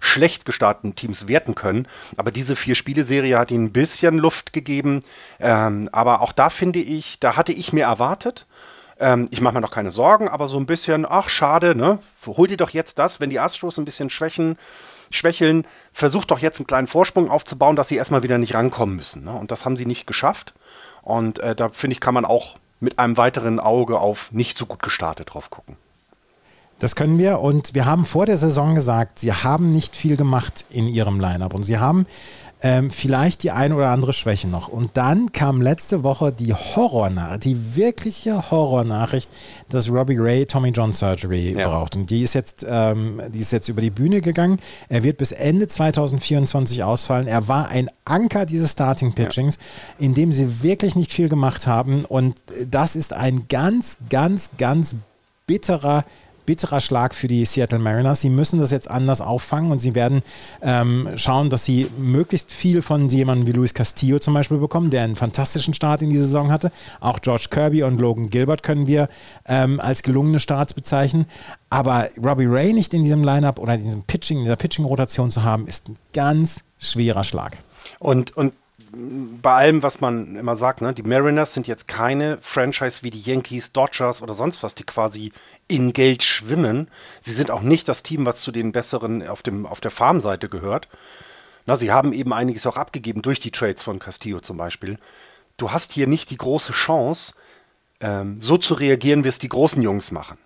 schlecht gestarteten Teams werten können. Aber diese Vier-Spiele-Serie hat ihnen ein bisschen Luft gegeben. Ähm, aber auch da finde ich, da hatte ich mir erwartet. Ähm, ich mache mir noch keine Sorgen, aber so ein bisschen, ach schade, ne? Hol dir doch jetzt das, wenn die Astros ein bisschen schwächen schwächeln, versucht doch jetzt einen kleinen Vorsprung aufzubauen, dass sie erstmal wieder nicht rankommen müssen. Ne? Und das haben sie nicht geschafft. Und äh, da finde ich, kann man auch mit einem weiteren Auge auf nicht so gut gestartet drauf gucken. Das können wir und wir haben vor der Saison gesagt, sie haben nicht viel gemacht in ihrem Lineup und sie haben ähm, vielleicht die ein oder andere Schwäche noch. Und dann kam letzte Woche die Horrornachricht, die wirkliche Horrornachricht, dass Robbie Ray Tommy John Surgery ja. braucht. Und die ist jetzt, ähm, die ist jetzt über die Bühne gegangen. Er wird bis Ende 2024 ausfallen. Er war ein Anker dieses Starting Pitchings, ja. in dem sie wirklich nicht viel gemacht haben. Und das ist ein ganz, ganz, ganz bitterer bitterer Schlag für die Seattle Mariners. Sie müssen das jetzt anders auffangen und sie werden ähm, schauen, dass sie möglichst viel von jemandem wie Luis Castillo zum Beispiel bekommen, der einen fantastischen Start in die Saison hatte. Auch George Kirby und Logan Gilbert können wir ähm, als gelungene Starts bezeichnen. Aber Robbie Ray nicht in diesem Lineup oder in diesem Pitching, in dieser Pitching-Rotation zu haben, ist ein ganz schwerer Schlag. Und, und bei allem, was man immer sagt, ne, die Mariners sind jetzt keine Franchise wie die Yankees, Dodgers oder sonst was, die quasi in Geld schwimmen. Sie sind auch nicht das Team, was zu den besseren auf, dem, auf der Farmseite gehört. Na, sie haben eben einiges auch abgegeben durch die Trades von Castillo zum Beispiel. Du hast hier nicht die große Chance, ähm, so zu reagieren, wie es die großen Jungs machen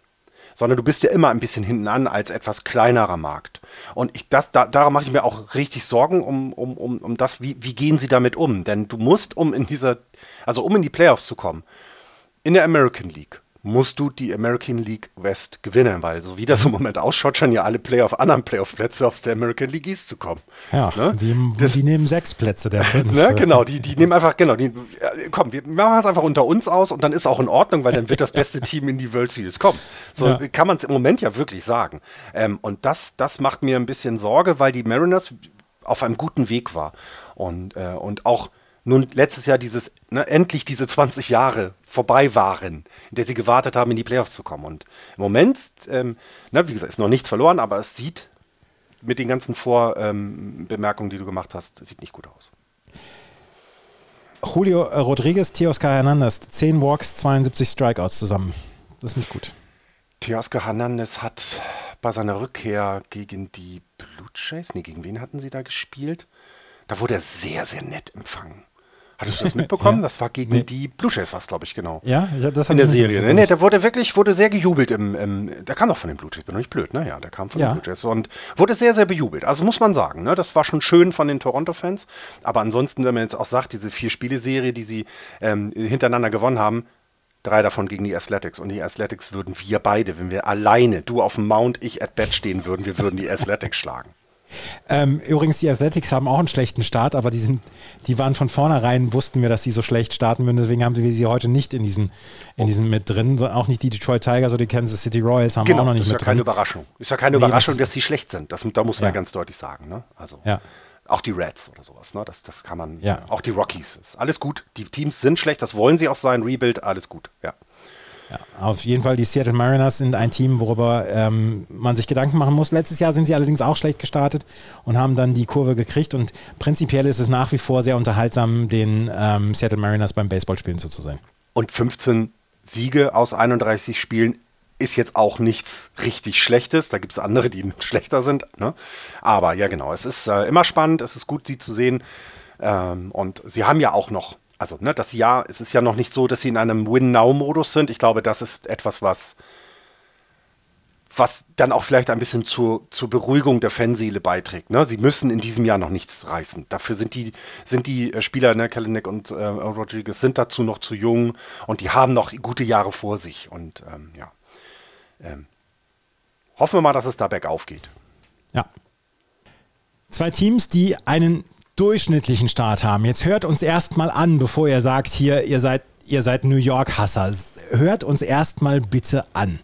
sondern du bist ja immer ein bisschen hinten an als etwas kleinerer Markt. Und ich, das, da, daran mache ich mir auch richtig Sorgen um, um, um, um das, wie, wie gehen sie damit um? Denn du musst, um in dieser, also um in die Playoffs zu kommen, in der American League musst du die American League West gewinnen, weil so wie das im Moment ausschaut, scheinen ja alle Playoff, anderen Playoff-Plätze aus der American League East zu kommen. Ja, ne? die, das, die, nehmen sechs Plätze der fünf. Ne, genau, die, die nehmen einfach, genau, die, komm, wir machen es einfach unter uns aus und dann ist auch in Ordnung, weil dann wird das beste Team in die World Series kommen. So ja. kann man es im Moment ja wirklich sagen. Ähm, und das, das macht mir ein bisschen Sorge, weil die Mariners auf einem guten Weg war. Und, äh, und auch nun letztes Jahr dieses, ne, endlich diese 20 Jahre vorbei waren, in der sie gewartet haben, in die Playoffs zu kommen. Und im Moment, ähm, ne, wie gesagt, ist noch nichts verloren, aber es sieht mit den ganzen Vorbemerkungen, ähm, die du gemacht hast, sieht nicht gut aus. Julio Rodriguez, Teoscar Hernandez, 10 Walks, 72 Strikeouts zusammen. Das ist nicht gut. Teoscar Hernandez hat bei seiner Rückkehr gegen die Blue Jays, nee, gegen wen hatten sie da gespielt? Da wurde er sehr, sehr nett empfangen. Hattest du das mitbekommen? ja. Das war gegen nee. die Blue Jays, was glaube ich genau. Ja, ja das in der Serie. Nee, nee, der wurde wirklich, wurde sehr gejubelt im, im der kam doch von den Blue Jays, bin doch nicht blöd, ne? Ja, der kam von ja. den Blue Jays und wurde sehr, sehr bejubelt. Also muss man sagen, ne? Das war schon schön von den Toronto-Fans. Aber ansonsten, wenn man jetzt auch sagt, diese vier Spiele-Serie, die sie ähm, hintereinander gewonnen haben, drei davon gegen die Athletics. Und die Athletics würden wir beide, wenn wir alleine, du auf dem Mount, ich at Bat stehen würden, wir würden die Athletics schlagen. Ähm, übrigens, die Athletics haben auch einen schlechten Start, aber die, sind, die waren von vornherein, wussten wir, dass sie so schlecht starten würden. Deswegen haben wir sie heute nicht in diesen, in diesen mit drin. Auch nicht die Detroit Tigers oder die Kansas City Royals haben genau, auch noch nicht mit drin. Ist ja keine Überraschung. Ist ja keine nee, Überraschung, dass sie schlecht sind. Das, da muss man ja. ganz deutlich sagen. Ne? Also. Ja. Auch die Reds oder sowas, ne? Das, das kann man. Ja. Auch die Rockies. Ist alles gut. Die Teams sind schlecht, das wollen sie auch sein. Rebuild, alles gut. Ja. Ja, auf jeden Fall, die Seattle Mariners sind ein Team, worüber ähm, man sich Gedanken machen muss. Letztes Jahr sind sie allerdings auch schlecht gestartet und haben dann die Kurve gekriegt. Und prinzipiell ist es nach wie vor sehr unterhaltsam, den ähm, Seattle Mariners beim Baseballspielen zuzusehen. Und 15 Siege aus 31 Spielen ist jetzt auch nichts richtig Schlechtes. Da gibt es andere, die schlechter sind. Ne? Aber ja, genau, es ist äh, immer spannend, es ist gut, sie zu sehen. Ähm, und sie haben ja auch noch also ne, das Jahr, es ist ja noch nicht so, dass sie in einem Win-Now-Modus sind. Ich glaube, das ist etwas, was, was dann auch vielleicht ein bisschen zur, zur Beruhigung der Fanseele beiträgt. Ne? Sie müssen in diesem Jahr noch nichts reißen. Dafür sind die, sind die äh, Spieler, ne, Kalinek und äh, Rodriguez, sind dazu noch zu jung und die haben noch gute Jahre vor sich. Und ähm, ja, ähm, hoffen wir mal, dass es da bergauf geht. Ja. Zwei Teams, die einen durchschnittlichen Start haben. Jetzt hört uns erstmal an, bevor ihr sagt, hier, ihr seid, ihr seid New York-Hasser. Hört uns erstmal bitte an.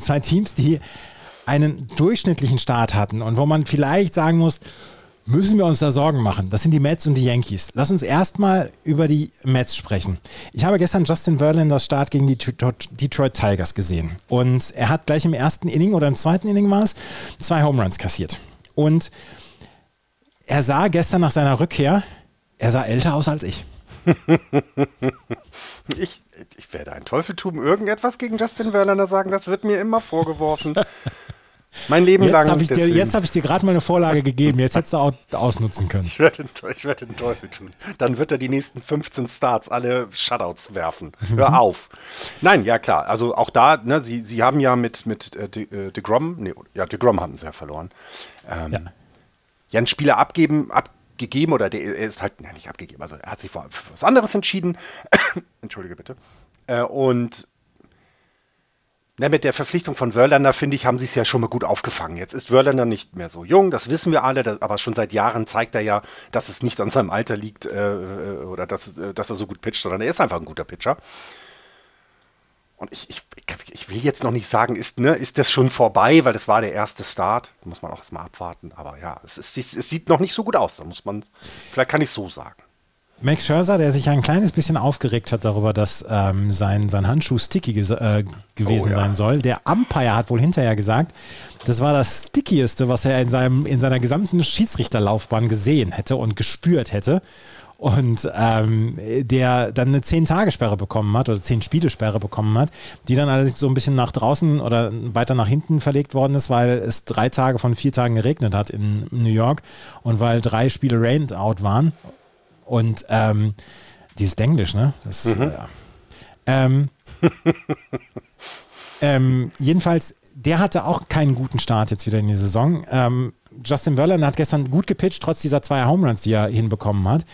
Zwei Teams, die einen durchschnittlichen Start hatten und wo man vielleicht sagen muss, müssen wir uns da Sorgen machen. Das sind die Mets und die Yankees. Lass uns erstmal über die Mets sprechen. Ich habe gestern Justin Verlanders Start gegen die Detroit Tigers gesehen. Und er hat gleich im ersten Inning oder im zweiten Inning war es, zwei Home Runs kassiert. Und er sah gestern nach seiner Rückkehr, er sah älter aus als ich. ich, ich werde ein Teufel tun, irgendetwas gegen Justin Verlander sagen, das wird mir immer vorgeworfen. Mein Leben jetzt lang. Hab dir, jetzt habe ich dir gerade mal eine Vorlage gegeben. Jetzt hättest du auch ausnutzen können. Ich werde, ich werde den Teufel tun. Dann wird er die nächsten 15 Starts alle Shutouts werfen. Hör mhm. auf. Nein, ja klar. Also auch da, ne, sie, sie haben ja mit, mit äh, De, äh, DeGrom, nee, ja, DeGrom haben sie ja verloren. Ähm, ja ja einen Spieler abgeben, abgegeben oder der er ist halt ja, nicht abgegeben, also er hat sich für, für was anderes entschieden. Entschuldige bitte. Äh, und na, mit der Verpflichtung von Wörlander, finde ich, haben sie es ja schon mal gut aufgefangen. Jetzt ist Wörlander nicht mehr so jung, das wissen wir alle, aber schon seit Jahren zeigt er ja, dass es nicht an seinem Alter liegt äh, äh oder dass, äh, dass er so gut pitcht, sondern er ist einfach ein guter Pitcher. Und ich, ich, ich will jetzt noch nicht sagen, ist, ne, ist das schon vorbei, weil das war der erste Start. Da muss man auch erstmal abwarten. Aber ja, es, ist, es sieht noch nicht so gut aus. Da muss man, vielleicht kann ich es so sagen. Max Scherzer, der sich ein kleines bisschen aufgeregt hat darüber, dass ähm, sein, sein Handschuh sticky äh, gewesen oh, ja. sein soll. Der Umpire hat wohl hinterher gesagt, das war das Stickieste, was er in, seinem, in seiner gesamten Schiedsrichterlaufbahn gesehen hätte und gespürt hätte. Und ähm, der dann eine 10-Tage-Sperre bekommen hat oder 10-Spiele-Sperre bekommen hat, die dann allerdings so ein bisschen nach draußen oder weiter nach hinten verlegt worden ist, weil es drei Tage von vier Tagen geregnet hat in New York und weil drei Spiele rained out waren. Und ähm, dieses Englisch, ne? Das, mhm. ja. ähm, ähm, jedenfalls, der hatte auch keinen guten Start jetzt wieder in die Saison. Ähm, Justin Verlander hat gestern gut gepitcht, trotz dieser zwei Home Runs, die er hinbekommen hat.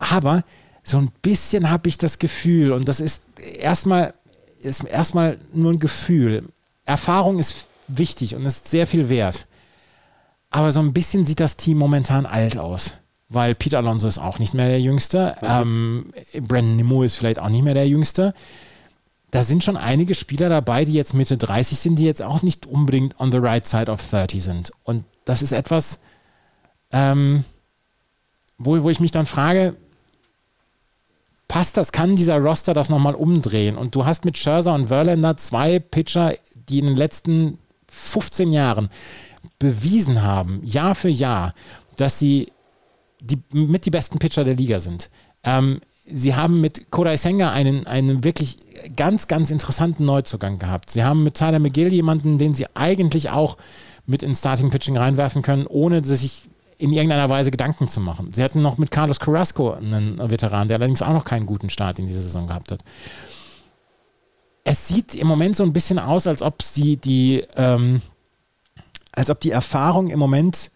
Aber so ein bisschen habe ich das Gefühl, und das ist erstmal, ist erstmal nur ein Gefühl. Erfahrung ist wichtig und ist sehr viel wert. Aber so ein bisschen sieht das Team momentan alt aus weil Peter Alonso ist auch nicht mehr der Jüngste. Mhm. Ähm, Brandon Nimmo ist vielleicht auch nicht mehr der Jüngste. Da sind schon einige Spieler dabei, die jetzt Mitte 30 sind, die jetzt auch nicht unbedingt on the right side of 30 sind. Und das ist etwas, ähm, wo, wo ich mich dann frage, passt das, kann dieser Roster das nochmal umdrehen? Und du hast mit Scherzer und Verlander zwei Pitcher, die in den letzten 15 Jahren bewiesen haben, Jahr für Jahr, dass sie die mit die besten Pitcher der Liga sind. Ähm, sie haben mit Kodai Senga einen, einen wirklich ganz, ganz interessanten Neuzugang gehabt. Sie haben mit Tyler McGill jemanden, den sie eigentlich auch mit ins Starting Pitching reinwerfen können, ohne sich in irgendeiner Weise Gedanken zu machen. Sie hatten noch mit Carlos Carrasco einen Veteran, der allerdings auch noch keinen guten Start in dieser Saison gehabt hat. Es sieht im Moment so ein bisschen aus, als ob sie die, ähm, als ob die Erfahrung im Moment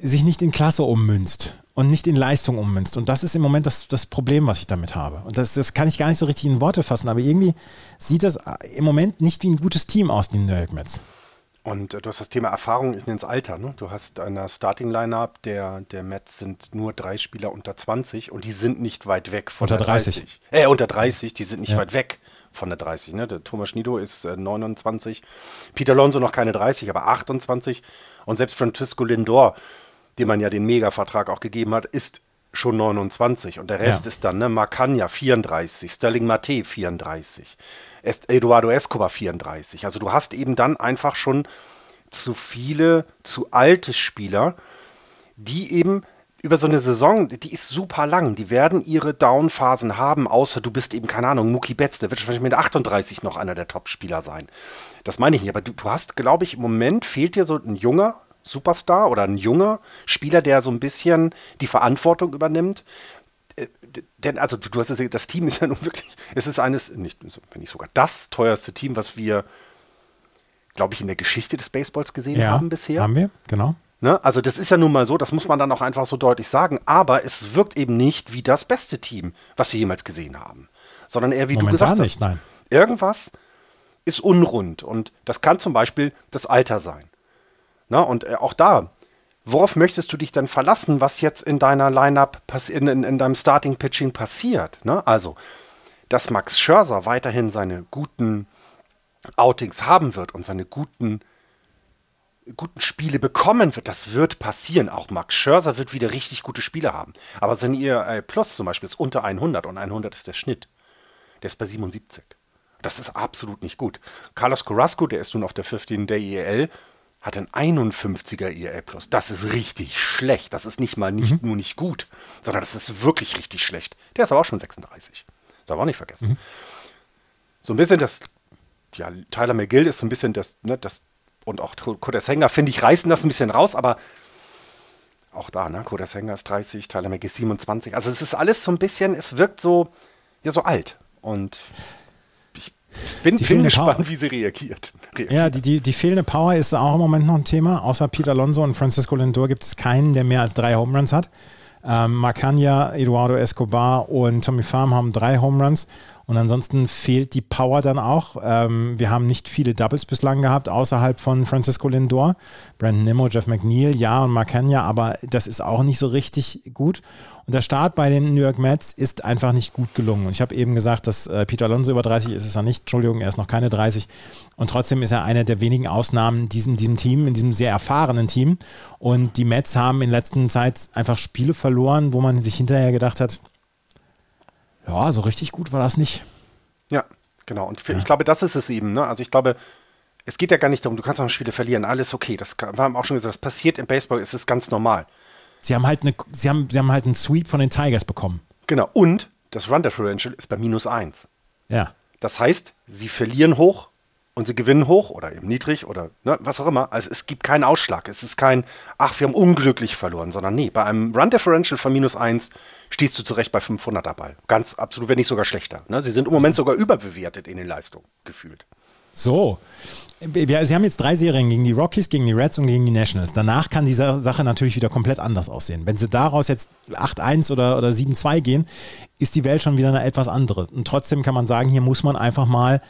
sich nicht in Klasse ummünzt und nicht in Leistung ummünzt. Und das ist im Moment das, das Problem, was ich damit habe. Und das, das kann ich gar nicht so richtig in Worte fassen, aber irgendwie sieht das im Moment nicht wie ein gutes Team aus, die New York Mets. Und äh, du hast das Thema Erfahrung ins Alter. Ne? Du hast eine Starting-Lineup der, der Mets sind nur drei Spieler unter 20 und die sind nicht weit weg von unter der 30. 30. Äh, unter 30, die sind nicht ja. weit weg von der 30. Ne? Der Thomas Schnido ist äh, 29, Peter Alonso noch keine 30, aber 28 und selbst Francisco Lindor dem man ja den Mega-Vertrag auch gegeben hat, ist schon 29 und der Rest ja. ist dann ne, Macania 34, Sterling Mate 34, Eduardo Escobar 34. Also du hast eben dann einfach schon zu viele, zu alte Spieler, die eben über so eine Saison, die ist super lang. Die werden ihre Down-Phasen haben, außer du bist eben, keine Ahnung, Mookie Betts, der wird wahrscheinlich mit 38 noch einer der Top-Spieler sein. Das meine ich nicht, aber du, du hast, glaube ich, im Moment fehlt dir so ein junger, Superstar oder ein junger Spieler, der so ein bisschen die Verantwortung übernimmt. Äh, denn, also du hast es, das Team ist ja nun wirklich, es ist eines, nicht, wenn nicht sogar das teuerste Team, was wir, glaube ich, in der Geschichte des Baseballs gesehen ja, haben bisher. Haben wir, genau. Ne? Also das ist ja nun mal so, das muss man dann auch einfach so deutlich sagen, aber es wirkt eben nicht wie das beste Team, was wir jemals gesehen haben, sondern eher wie Momentan du gesagt nicht, hast. Nein. Irgendwas ist unrund und das kann zum Beispiel das Alter sein. Na, und äh, auch da, worauf möchtest du dich denn verlassen, was jetzt in deiner Lineup in, in, in deinem Starting Pitching passiert? Ne? Also, dass Max Scherzer weiterhin seine guten Outings haben wird und seine guten guten Spiele bekommen wird, das wird passieren. Auch Max Scherzer wird wieder richtig gute Spiele haben. Aber sein ERA Plus zum Beispiel ist unter 100 und 100 ist der Schnitt. Der ist bei 77. Das ist absolut nicht gut. Carlos Carrasco, der ist nun auf der 15 der EL, hat ein 51er ERA Plus. Das ist richtig schlecht. Das ist nicht mal nicht mhm. nur nicht gut, sondern das ist wirklich richtig schlecht. Der ist aber auch schon 36. Das haben wir auch nicht vergessen. Mhm. So ein bisschen das, ja, Tyler McGill ist so ein bisschen das, ne, das, und auch Koda Sänger, finde ich, reißen das ein bisschen raus, aber auch da, ne, Koda Sänger ist 30, Tyler McGill 27. Also es ist alles so ein bisschen, es wirkt so, ja, so alt. Und bin, bin gespannt, Power. wie sie reagiert. reagiert. Ja, die, die, die fehlende Power ist auch im Moment noch ein Thema. Außer Peter Alonso und Francisco Lindor gibt es keinen, der mehr als drei Home Runs hat. Ähm, Macania, Eduardo Escobar und Tommy Farm haben drei Home Runs. Und ansonsten fehlt die Power dann auch. Ähm, wir haben nicht viele Doubles bislang gehabt, außerhalb von Francisco Lindor. Brandon Nimmo, Jeff McNeil, ja, und Mark Kenya, aber das ist auch nicht so richtig gut. Und der Start bei den New York Mets ist einfach nicht gut gelungen. Und ich habe eben gesagt, dass äh, Peter Alonso über 30 ist, ist er nicht. Entschuldigung, er ist noch keine 30. Und trotzdem ist er einer der wenigen Ausnahmen in diesem, diesem Team, in diesem sehr erfahrenen Team. Und die Mets haben in letzter Zeit einfach Spiele verloren, wo man sich hinterher gedacht hat, ja, so richtig gut war das nicht. Ja, genau. Und für, ja. ich glaube, das ist es eben. Ne? Also ich glaube, es geht ja gar nicht darum, du kannst auch Spiele verlieren, alles okay. Das wir haben auch schon gesagt, das passiert im Baseball, ist es ganz normal. Sie haben halt eine, sie haben, sie haben halt einen Sweep von den Tigers bekommen. Genau. Und das Run Differential ist bei minus 1. Ja. Das heißt, sie verlieren hoch und sie gewinnen hoch oder eben niedrig oder ne, was auch immer. Also es gibt keinen Ausschlag. Es ist kein, ach, wir haben unglücklich verloren, sondern nee, bei einem Run Differential von minus 1 stehst du zurecht bei 500er Ball. Ganz absolut, wenn nicht sogar schlechter. Ne? Sie sind im Moment sogar überbewertet in den Leistungen, gefühlt. So. Sie haben jetzt drei Serien gegen die Rockies, gegen die Reds und gegen die Nationals. Danach kann diese Sache natürlich wieder komplett anders aussehen. Wenn sie daraus jetzt 8-1 oder, oder 7-2 gehen, ist die Welt schon wieder eine etwas andere. Und trotzdem kann man sagen, hier muss man einfach mal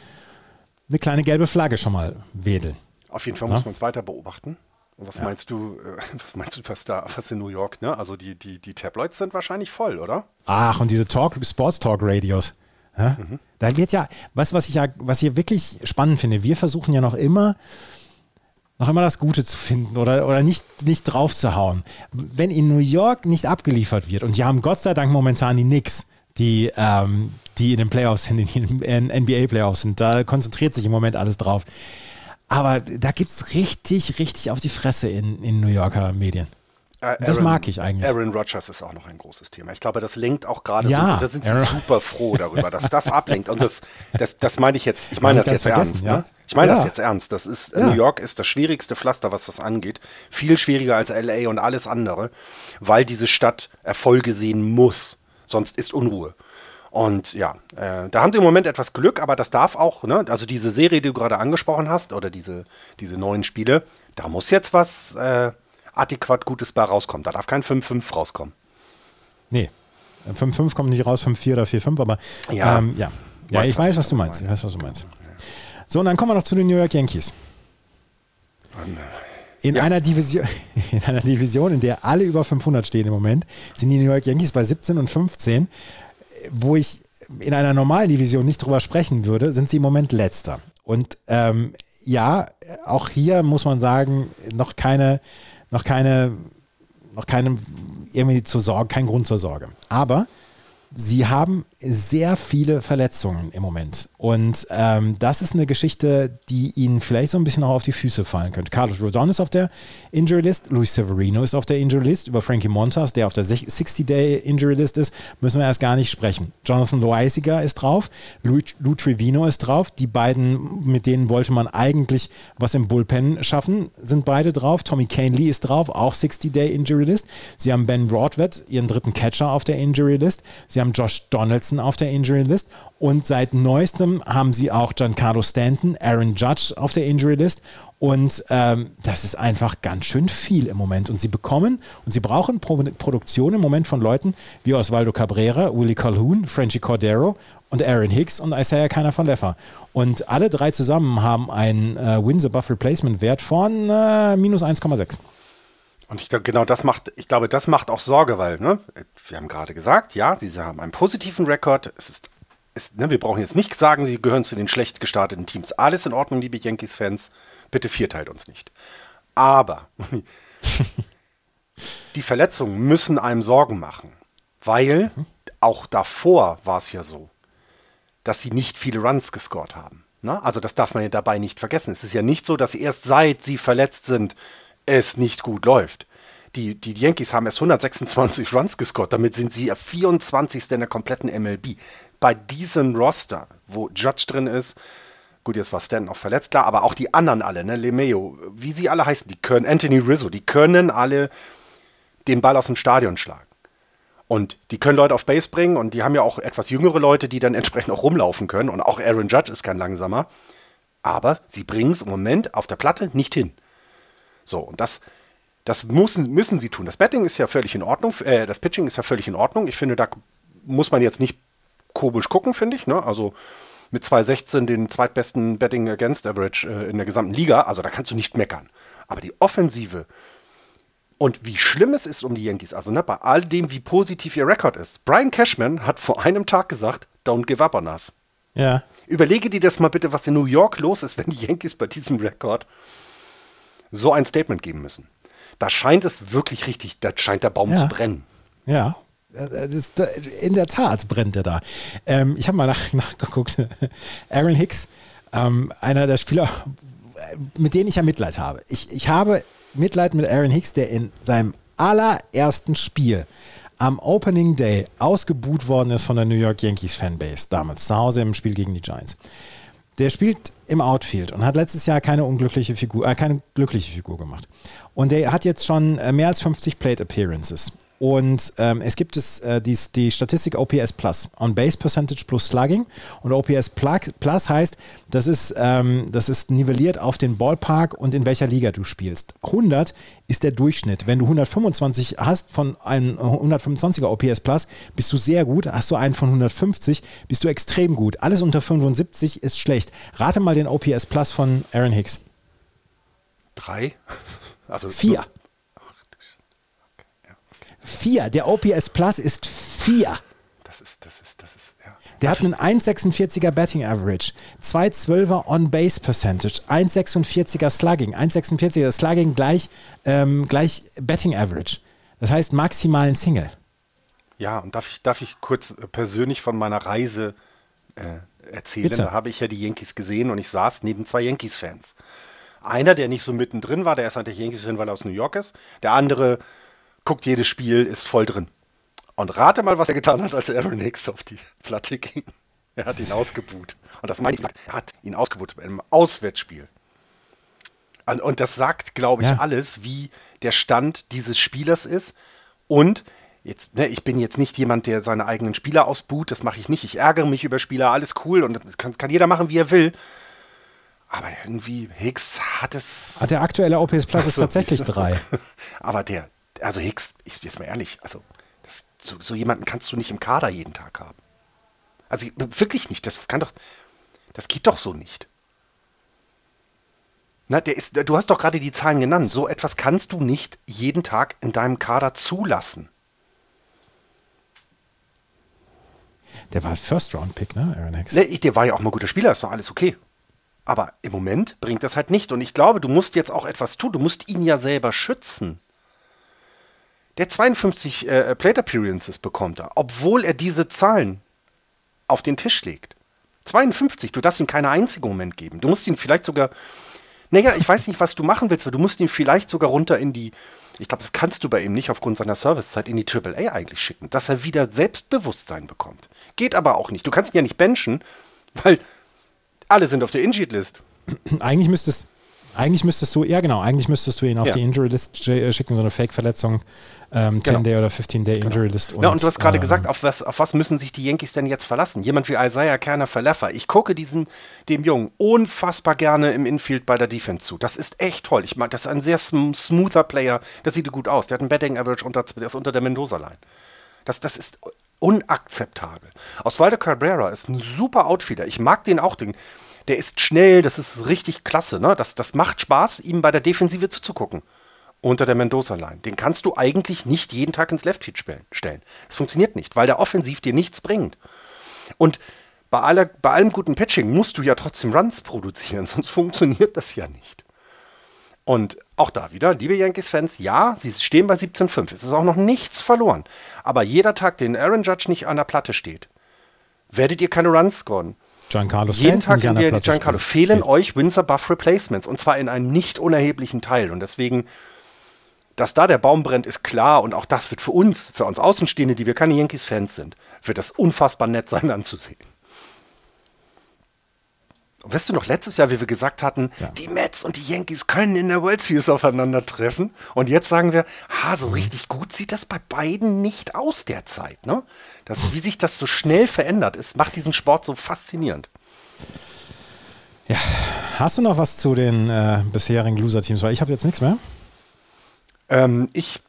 eine kleine gelbe Flagge schon mal wedeln. Auf jeden Fall ja? muss man es weiter beobachten. Und was ja. meinst du, äh, was meinst du, was da, was in New York, ne? Also die, die, die Tabloids sind wahrscheinlich voll, oder? Ach, und diese Talk, Sports Talk Radios. Ja? Mhm. Da wird ja, was, was ich ja, was ich wirklich spannend finde, wir versuchen ja noch immer, noch immer das Gute zu finden oder, oder nicht, nicht drauf zu hauen. Wenn in New York nicht abgeliefert wird, und die haben Gott sei Dank momentan die Knicks, die, ähm, die in den Playoffs sind, in den NBA-Playoffs sind, da konzentriert sich im Moment alles drauf. Aber da gibt es richtig, richtig auf die Fresse in, in New Yorker Medien. Äh, Aaron, das mag ich eigentlich. Aaron Rodgers ist auch noch ein großes Thema. Ich glaube, das lenkt auch gerade ja, so. Da sind sie Aaron. super froh darüber, dass das ablenkt. Und das, das, das meine ich jetzt, ich meine das jetzt ernst. Ja? Ne? Ich meine ja. das jetzt ernst. Das ist, New York ist das schwierigste Pflaster, was das angeht. Viel schwieriger als LA und alles andere, weil diese Stadt Erfolge sehen muss. Sonst ist Unruhe. Und ja, äh, da haben sie im Moment etwas Glück, aber das darf auch, ne? also diese Serie, die du gerade angesprochen hast, oder diese, diese neuen Spiele, da muss jetzt was äh, adäquat Gutes bei rauskommen. Da darf kein 5-5 rauskommen. Nee, 5-5 kommt nicht raus, 5-4 oder 4-5, aber ja, ähm, ja. ja ich weiß, was du meinst. Ich weiß, was du meinst. So, und dann kommen wir noch zu den New York Yankees. In, ja. einer Division, in einer Division, in der alle über 500 stehen im Moment, sind die New York Yankees bei 17 und 15. Wo ich in einer normalen Division nicht drüber sprechen würde, sind sie im Moment letzter. Und ähm, ja, auch hier muss man sagen, noch keine noch keine, noch keine irgendwie zur Sorge, kein Grund zur Sorge. Aber sie haben sehr viele Verletzungen im Moment. Und ähm, das ist eine Geschichte, die ihnen vielleicht so ein bisschen auch auf die Füße fallen könnte. Carlos Rodon ist auf der Injury List, Luis Severino ist auf der Injury List, über Frankie Montas, der auf der 60-Day Injury List ist, müssen wir erst gar nicht sprechen. Jonathan Loisiger ist drauf, Lou, Lou Trevino ist drauf, die beiden, mit denen wollte man eigentlich was im Bullpen schaffen, sind beide drauf. Tommy Canely ist drauf, auch 60-Day Injury List. Sie haben Ben Broadwett, ihren dritten Catcher auf der Injury List. Sie haben Josh Donaldson auf der Injury List und seit neuestem haben sie auch Giancarlo Stanton, Aaron Judge auf der Injury List. Und ähm, das ist einfach ganz schön viel im Moment. Und sie bekommen und sie brauchen Pro Produktion im Moment von Leuten wie Osvaldo Cabrera, Willie Calhoun, Frenchy Cordero und Aaron Hicks und Isaiah Keiner von Leffer. Und alle drei zusammen haben einen äh, Wins Above Replacement Wert von äh, minus 1,6. Und ich glaube, genau das macht, ich glaube, das macht auch Sorge, weil, ne, wir haben gerade gesagt, ja, sie haben einen positiven Rekord. Es ist ist, ne, wir brauchen jetzt nicht sagen, sie gehören zu den schlecht gestarteten Teams. Alles in Ordnung, liebe Yankees-Fans. Bitte vierteilt uns nicht. Aber die Verletzungen müssen einem Sorgen machen, weil auch davor war es ja so, dass sie nicht viele Runs gescored haben. Ne? Also das darf man ja dabei nicht vergessen. Es ist ja nicht so, dass erst seit sie verletzt sind, es nicht gut läuft. Die, die Yankees haben erst 126 Runs gescored, damit sind sie 24. in der kompletten MLB bei diesem Roster, wo Judge drin ist, gut, jetzt war Stan auch verletzt, klar, aber auch die anderen alle, ne, Lemeo, wie sie alle heißen, die können, Anthony Rizzo, die können alle den Ball aus dem Stadion schlagen. Und die können Leute auf Base bringen und die haben ja auch etwas jüngere Leute, die dann entsprechend auch rumlaufen können. Und auch Aaron Judge ist kein langsamer. Aber sie bringen es im Moment auf der Platte nicht hin. So, und das, das müssen, müssen sie tun. Das Betting ist ja völlig in Ordnung, äh, das Pitching ist ja völlig in Ordnung. Ich finde, da muss man jetzt nicht komisch gucken, finde ich. Ne? Also mit 2,16 den zweitbesten Betting Against Average äh, in der gesamten Liga. Also da kannst du nicht meckern. Aber die Offensive und wie schlimm es ist um die Yankees, also ne, bei all dem, wie positiv ihr Rekord ist. Brian Cashman hat vor einem Tag gesagt, don't give up on us. Ja. Überlege dir das mal bitte, was in New York los ist, wenn die Yankees bei diesem Rekord so ein Statement geben müssen. Da scheint es wirklich richtig, da scheint der Baum Ja. zu brennen. Ja, äh, äh, in der Tat brennt er da. Ähm, ich habe mal nach, nachgeguckt. Aaron Hicks, ähm, einer der Spieler, äh, mit denen ich ja Mitleid habe. Ich, ich habe Mitleid mit Aaron Hicks, der in seinem allerersten Spiel am Opening Day ausgebuht worden ist von der New York Yankees Fanbase, damals zu Hause im Spiel gegen die Giants. Der spielt im Outfield und hat letztes Jahr keine unglückliche Figur, äh, keine glückliche Figur gemacht. Und der hat jetzt schon äh, mehr als 50 Plate Appearances. Und ähm, es gibt es äh, die, die Statistik OPS Plus, On Base Percentage plus Slugging. Und OPS Plus heißt, das ist, ähm, das ist nivelliert auf den Ballpark und in welcher Liga du spielst. 100 ist der Durchschnitt. Wenn du 125 hast von einem 125er OPS Plus, bist du sehr gut. Hast du einen von 150, bist du extrem gut. Alles unter 75 ist schlecht. Rate mal den OPS Plus von Aaron Hicks. Drei? Also Vier. Vier. Der OPS Plus ist vier. Das ist, das ist, das ist, ja. Der hat einen 1,46er Batting Average, 2,12er On-Base Percentage, 1,46er Slugging. 1,46er Slugging gleich, ähm, gleich Batting Average. Das heißt maximalen Single. Ja, und darf ich, darf ich kurz äh, persönlich von meiner Reise äh, erzählen? Bitte. Da habe ich ja die Yankees gesehen und ich saß neben zwei Yankees-Fans. Einer, der nicht so mittendrin war, der ist eigentlich Yankees-Fan, weil er aus New York ist. Der andere guckt jedes Spiel, ist voll drin. Und rate mal, was er getan hat, als Aaron Hicks auf die Platte ging. Er hat ihn ausgebuht. Und das meine ich, er hat ihn ausgebuht bei einem Auswärtsspiel. Und und das sagt, glaube ich, Ja. alles, wie der Stand dieses Spielers ist. Und jetzt, ne, ich bin jetzt nicht jemand, der seine eigenen Spieler ausbuht. Das mache ich nicht. Ich ärgere mich über Spieler, alles cool. Und das kann, kann jeder machen, wie er will. Aber irgendwie, Hicks hat es. Ah, Der aktuelle OPS Plus ist tatsächlich drei. Aber der, also Hicks, ich jetzt mal ehrlich, also das, so, so jemanden kannst du nicht im Kader jeden Tag haben. Also wirklich nicht. Das kann doch, das geht doch so nicht. Na, der ist, du hast doch gerade die Zahlen genannt. So etwas kannst du nicht jeden Tag in deinem Kader zulassen. Der war First-Round-Pick, ne, Aaron Hicks? Ne, der war ja auch mal ein guter Spieler, ist doch alles okay. Aber im Moment bringt das halt nicht. Und ich glaube, du musst jetzt auch etwas tun. Du musst ihn ja selber schützen. Der 52 äh, Plate Appearances bekommt er, obwohl er diese Zahlen auf den Tisch legt. 52, du darfst ihm keinen einzigen Moment geben. Du musst ihn vielleicht sogar, naja, ich weiß nicht, was du machen willst, aber du musst ihn vielleicht sogar runter in die, ich glaube, das kannst du bei ihm nicht aufgrund seiner Servicezeit in die AAA eigentlich schicken, dass er wieder Selbstbewusstsein bekommt. Geht aber auch nicht. Du kannst ihn ja nicht benchen, weil alle sind auf der Injured-List. Eigentlich müsstest, eigentlich müsstest du, ja genau, eigentlich müsstest du ihn auf Ja. die Injury List äh, schicken, so eine Fake-Verletzung, ähm, Genau. 10-Day oder 15-Day Injury List. Ja, und du hast gerade ähm, gesagt, auf was, auf was müssen sich die Yankees denn jetzt verlassen? Jemand wie Isaiah Kerner Verleffer. Ich gucke diesem, dem Jungen unfassbar gerne im Infield bei der Defense zu. Das ist echt toll. Ich mag, das ist ein sehr sm smoother Player. Das sieht gut aus. Der hat einen Betting Average unter, der ist unter der Mendoza-Line. Das, das ist unakzeptabel. Osvaldo Cabrera ist ein super Outfielder. Ich mag den auch. Den, der ist schnell, das ist richtig klasse. Ne? Das, das macht Spaß, ihm bei der Defensive zuzugucken. Unter der Mendoza-Line. Den kannst du eigentlich nicht jeden Tag ins Left-Field spe- stellen. Das funktioniert nicht, weil der offensiv dir nichts bringt. Und bei, aller, bei allem guten Pitching musst du ja trotzdem Runs produzieren, sonst funktioniert das ja nicht. Und auch da wieder, liebe Yankees-Fans, ja, sie stehen bei 17,5. Es ist auch noch nichts verloren. Aber jeder Tag, den Aaron Judge nicht an der Platte steht, werdet ihr keine Runs scoren. Giancarlo Jeden Stanton Tag, nicht in der Giancarlo spielt. fehlen euch Windsor Buff Replacements. Und zwar in einem nicht unerheblichen Teil. Und deswegen, dass da der Baum brennt, ist klar. Und auch das wird für uns, für uns Außenstehende, die wir keine Yankees-Fans sind, wird das unfassbar nett sein anzusehen. Und Weißt du noch, letztes Jahr, wie wir gesagt hatten, Ja. die Mets und die Yankees können in der World Series aufeinandertreffen. Und jetzt sagen wir, ha, so richtig gut sieht das bei beiden nicht aus derzeit. Ne? Das, wie sich das so schnell verändert, es macht diesen Sport so faszinierend. Hast du noch was zu den äh, bisherigen Loser-Teams? Weil ich habe jetzt nichts mehr. Ähm, ich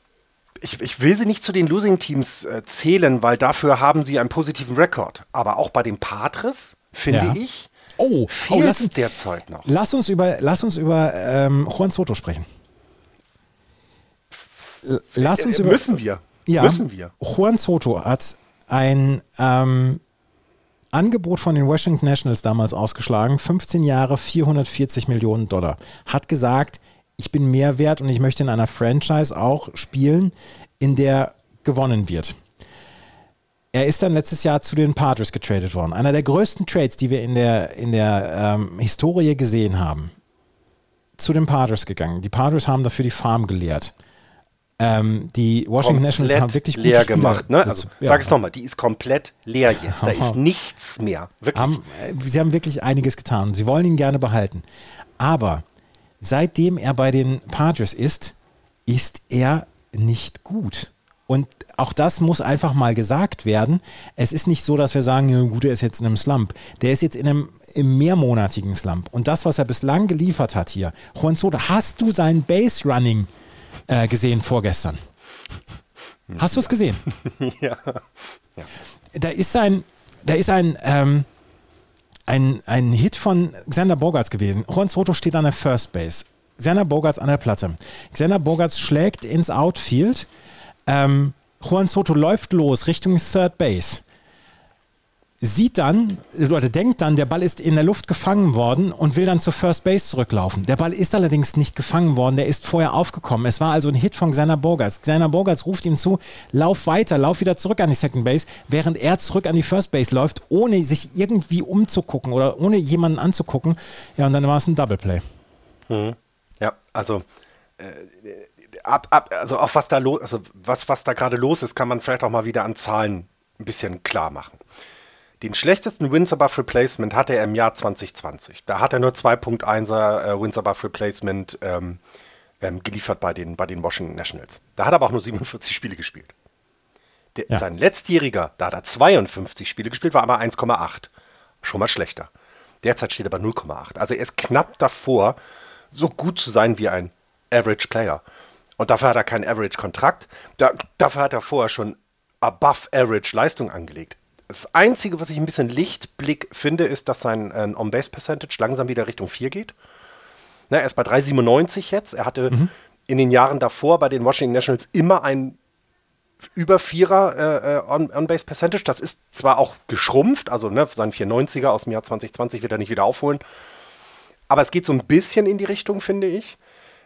ich, ich will sie nicht zu den Losing-Teams äh, zählen, weil dafür haben sie einen positiven Rekord. Aber auch bei den Patres, finde Ja. ich, Oh, fehlt oh lass, uns, derzeit noch. lass uns über, lass uns über ähm, Juan Soto sprechen. Lass uns Äh, über, müssen wir. Ja, Müssen wir. Juan Soto hat ein ähm, Angebot von den Washington Nationals damals ausgeschlagen, 15 Jahre, 440 Millionen Dollar. Hat gesagt, ich bin mehr wert und ich möchte in einer Franchise auch spielen, in der gewonnen wird. Er ist dann letztes Jahr zu den Padres getradet worden. Einer der größten Trades, die wir in der, in der ähm, Historie gesehen haben. Zu den Padres gegangen. Die Padres haben dafür die Farm geleert. Ähm, die Washington Nationals haben wirklich gute leer Spieler gemacht. Ne? Also, ja. Sag es nochmal, die ist komplett leer jetzt. Da ist nichts mehr. Wirklich. haben, äh, sie haben wirklich einiges getan. Sie wollen ihn gerne behalten. Aber seitdem er bei den Padres ist, ist er nicht gut. Und auch das muss einfach mal gesagt werden. Es ist nicht so, dass wir sagen, ja, gut, er ist jetzt in einem Slump. Der ist jetzt in einem im mehrmonatigen Slump. Und das, was er bislang geliefert hat hier, Juan Soto, hast du sein Base Running äh, gesehen vorgestern? Hast du es gesehen? ja. da ist ein, da ist ein, ähm, ein, ein Hit von Xander Bogarts gewesen. Juan Soto steht an der First Base. Xander Bogarts an der Platte. Xander Bogarts schlägt ins Outfield. Ähm, Juan Soto läuft los Richtung Third Base. Sieht dann, oder denkt dann, der Ball ist in der Luft gefangen worden und will dann zur First Base zurücklaufen. Der Ball ist allerdings nicht gefangen worden, der ist vorher aufgekommen. Es war also ein Hit von Xander Bogarts. Xander Bogarts ruft ihm zu, lauf weiter, lauf wieder zurück an die Second Base, während er zurück an die First Base läuft, ohne sich irgendwie umzugucken oder ohne jemanden anzugucken. Ja, und dann war es ein Double Play. Ja, also äh, ab, ab, also auch was da los, also was, was da gerade los ist, kann man vielleicht auch mal wieder an Zahlen ein bisschen klar machen. Den schlechtesten Wins above Replacement hatte er im Jahr 2020. Da hat er nur 2.1er äh, Wins above Replacement ähm, ähm, geliefert bei den, bei den Washington Nationals. Da hat er aber auch nur 47 Spiele gespielt. Der, Ja. Sein letztjähriger, da hat er 52 Spiele gespielt, war aber 1,8. Schon mal schlechter. Derzeit steht er bei 0,8. Also er ist knapp davor, so gut zu sein wie ein Average Player. Und dafür hat er keinen Average-Kontrakt. Da, dafür hat er vorher schon above Average Leistung angelegt. Das Einzige, was ich ein bisschen Lichtblick finde, ist, dass sein äh, On-Base-Percentage langsam wieder Richtung 4 geht. Na, er ist bei 3,97 jetzt. Er hatte in den Jahren davor bei den Washington Nationals immer ein über Vierer äh, äh, On- On-Base-Percentage. Das ist zwar auch geschrumpft, also ne, sein 490er aus dem Jahr 2020 wird er nicht wieder aufholen. Aber es geht so ein bisschen in die Richtung, finde ich.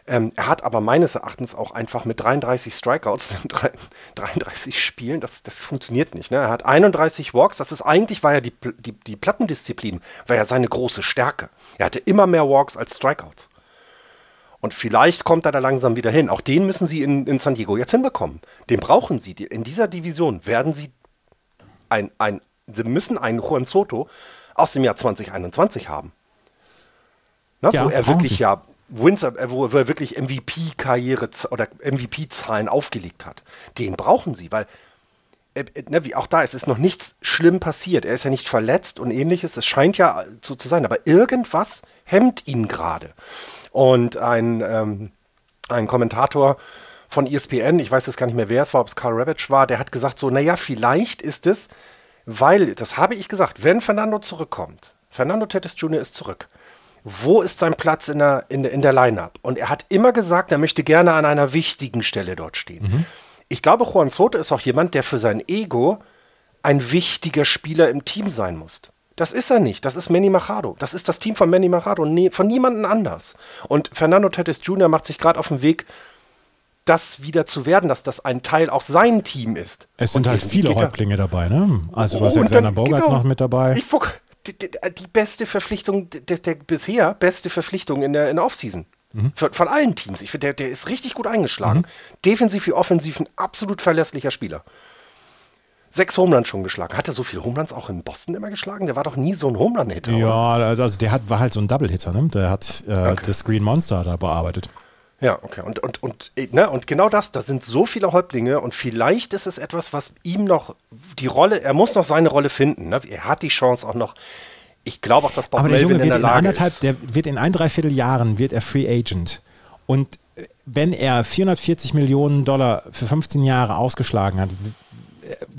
Ähm, er hat aber meines Erachtens auch einfach mit 33 Strikeouts in drei- 33 Spielen, das, das funktioniert nicht. Ne? Er hat 31 Walks, das ist eigentlich, war ja die, die, die Plattendisziplin, war ja seine große Stärke. Er hatte immer mehr Walks als Strikeouts. Und vielleicht kommt er da langsam wieder hin. Auch den müssen sie in, in San Diego jetzt hinbekommen. Den brauchen sie. In dieser Division werden sie ein, ein, sie müssen einen Juan Soto aus dem Jahr 2021 haben. Ne, Ja, wo er wirklich sie. ja Wins, äh, wo er wirklich MVP-Karriere oder MVP-Zahlen aufgelegt hat. Den brauchen sie, weil äh, äh, ne, wie auch da, es ist noch nichts schlimm passiert. Er ist ja nicht verletzt und ähnliches. Es scheint ja so zu sein, aber irgendwas hemmt ihn gerade. Und ein, ähm, ein Kommentator von ESPN, ich weiß jetzt gar nicht mehr, wer es war, ob es Carl Ravitch war, der hat gesagt so, naja, vielleicht ist es, weil, das habe ich gesagt, wenn Fernando zurückkommt, Fernando Tatis Jr. ist zurück, wo ist sein Platz in der, in in der Line-Up? Und er hat immer gesagt, er möchte gerne an einer wichtigen Stelle dort stehen. Ich glaube, Juan Soto ist auch jemand, der für sein Ego ein wichtiger Spieler im Team sein muss. Das ist er nicht. Das ist Manny Machado. Das ist das Team von Manny Machado, nie, von niemandem anders. Und Fernando Tatis Jr. macht sich gerade auf den Weg, das wieder zu werden, dass das ein Teil auch sein Team ist. Es sind Und halt viele Häuptlinge dabei, ne? Also du hast ja dann- Bogarts genau. noch mit dabei. Ich, die, die, die beste Verpflichtung, der, der bisher beste Verpflichtung in der, in der Offseason. Mhm. Von, von allen Teams. Ich finde, der, der ist richtig gut eingeschlagen. Defensiv wie offensiv ein absolut verlässlicher Spieler. Sechs Homeruns schon geschlagen. Hat er so viele Homeruns auch in Boston immer geschlagen? Der war doch nie so ein Homerun-Hitter. oder? Ja, also der hat, war halt so ein Double-Hitter, ne? Der hat äh, das Green Monster da bearbeitet. Ja, okay. Und, und, und, äh, ne, und genau das, da sind so viele Häuptlinge und vielleicht ist es etwas, was ihm noch die Rolle, er muss noch seine Rolle finden. Ne? Er hat die Chance auch noch. Ich glaube auch, dass Bob Aber der Melvin Junge in wird der in Lage anderthalb, ist. der wird in ein, dreiviertel Jahren wird er Free Agent. Und wenn er 440 Millionen Dollar für 15 Jahre ausgeschlagen hat,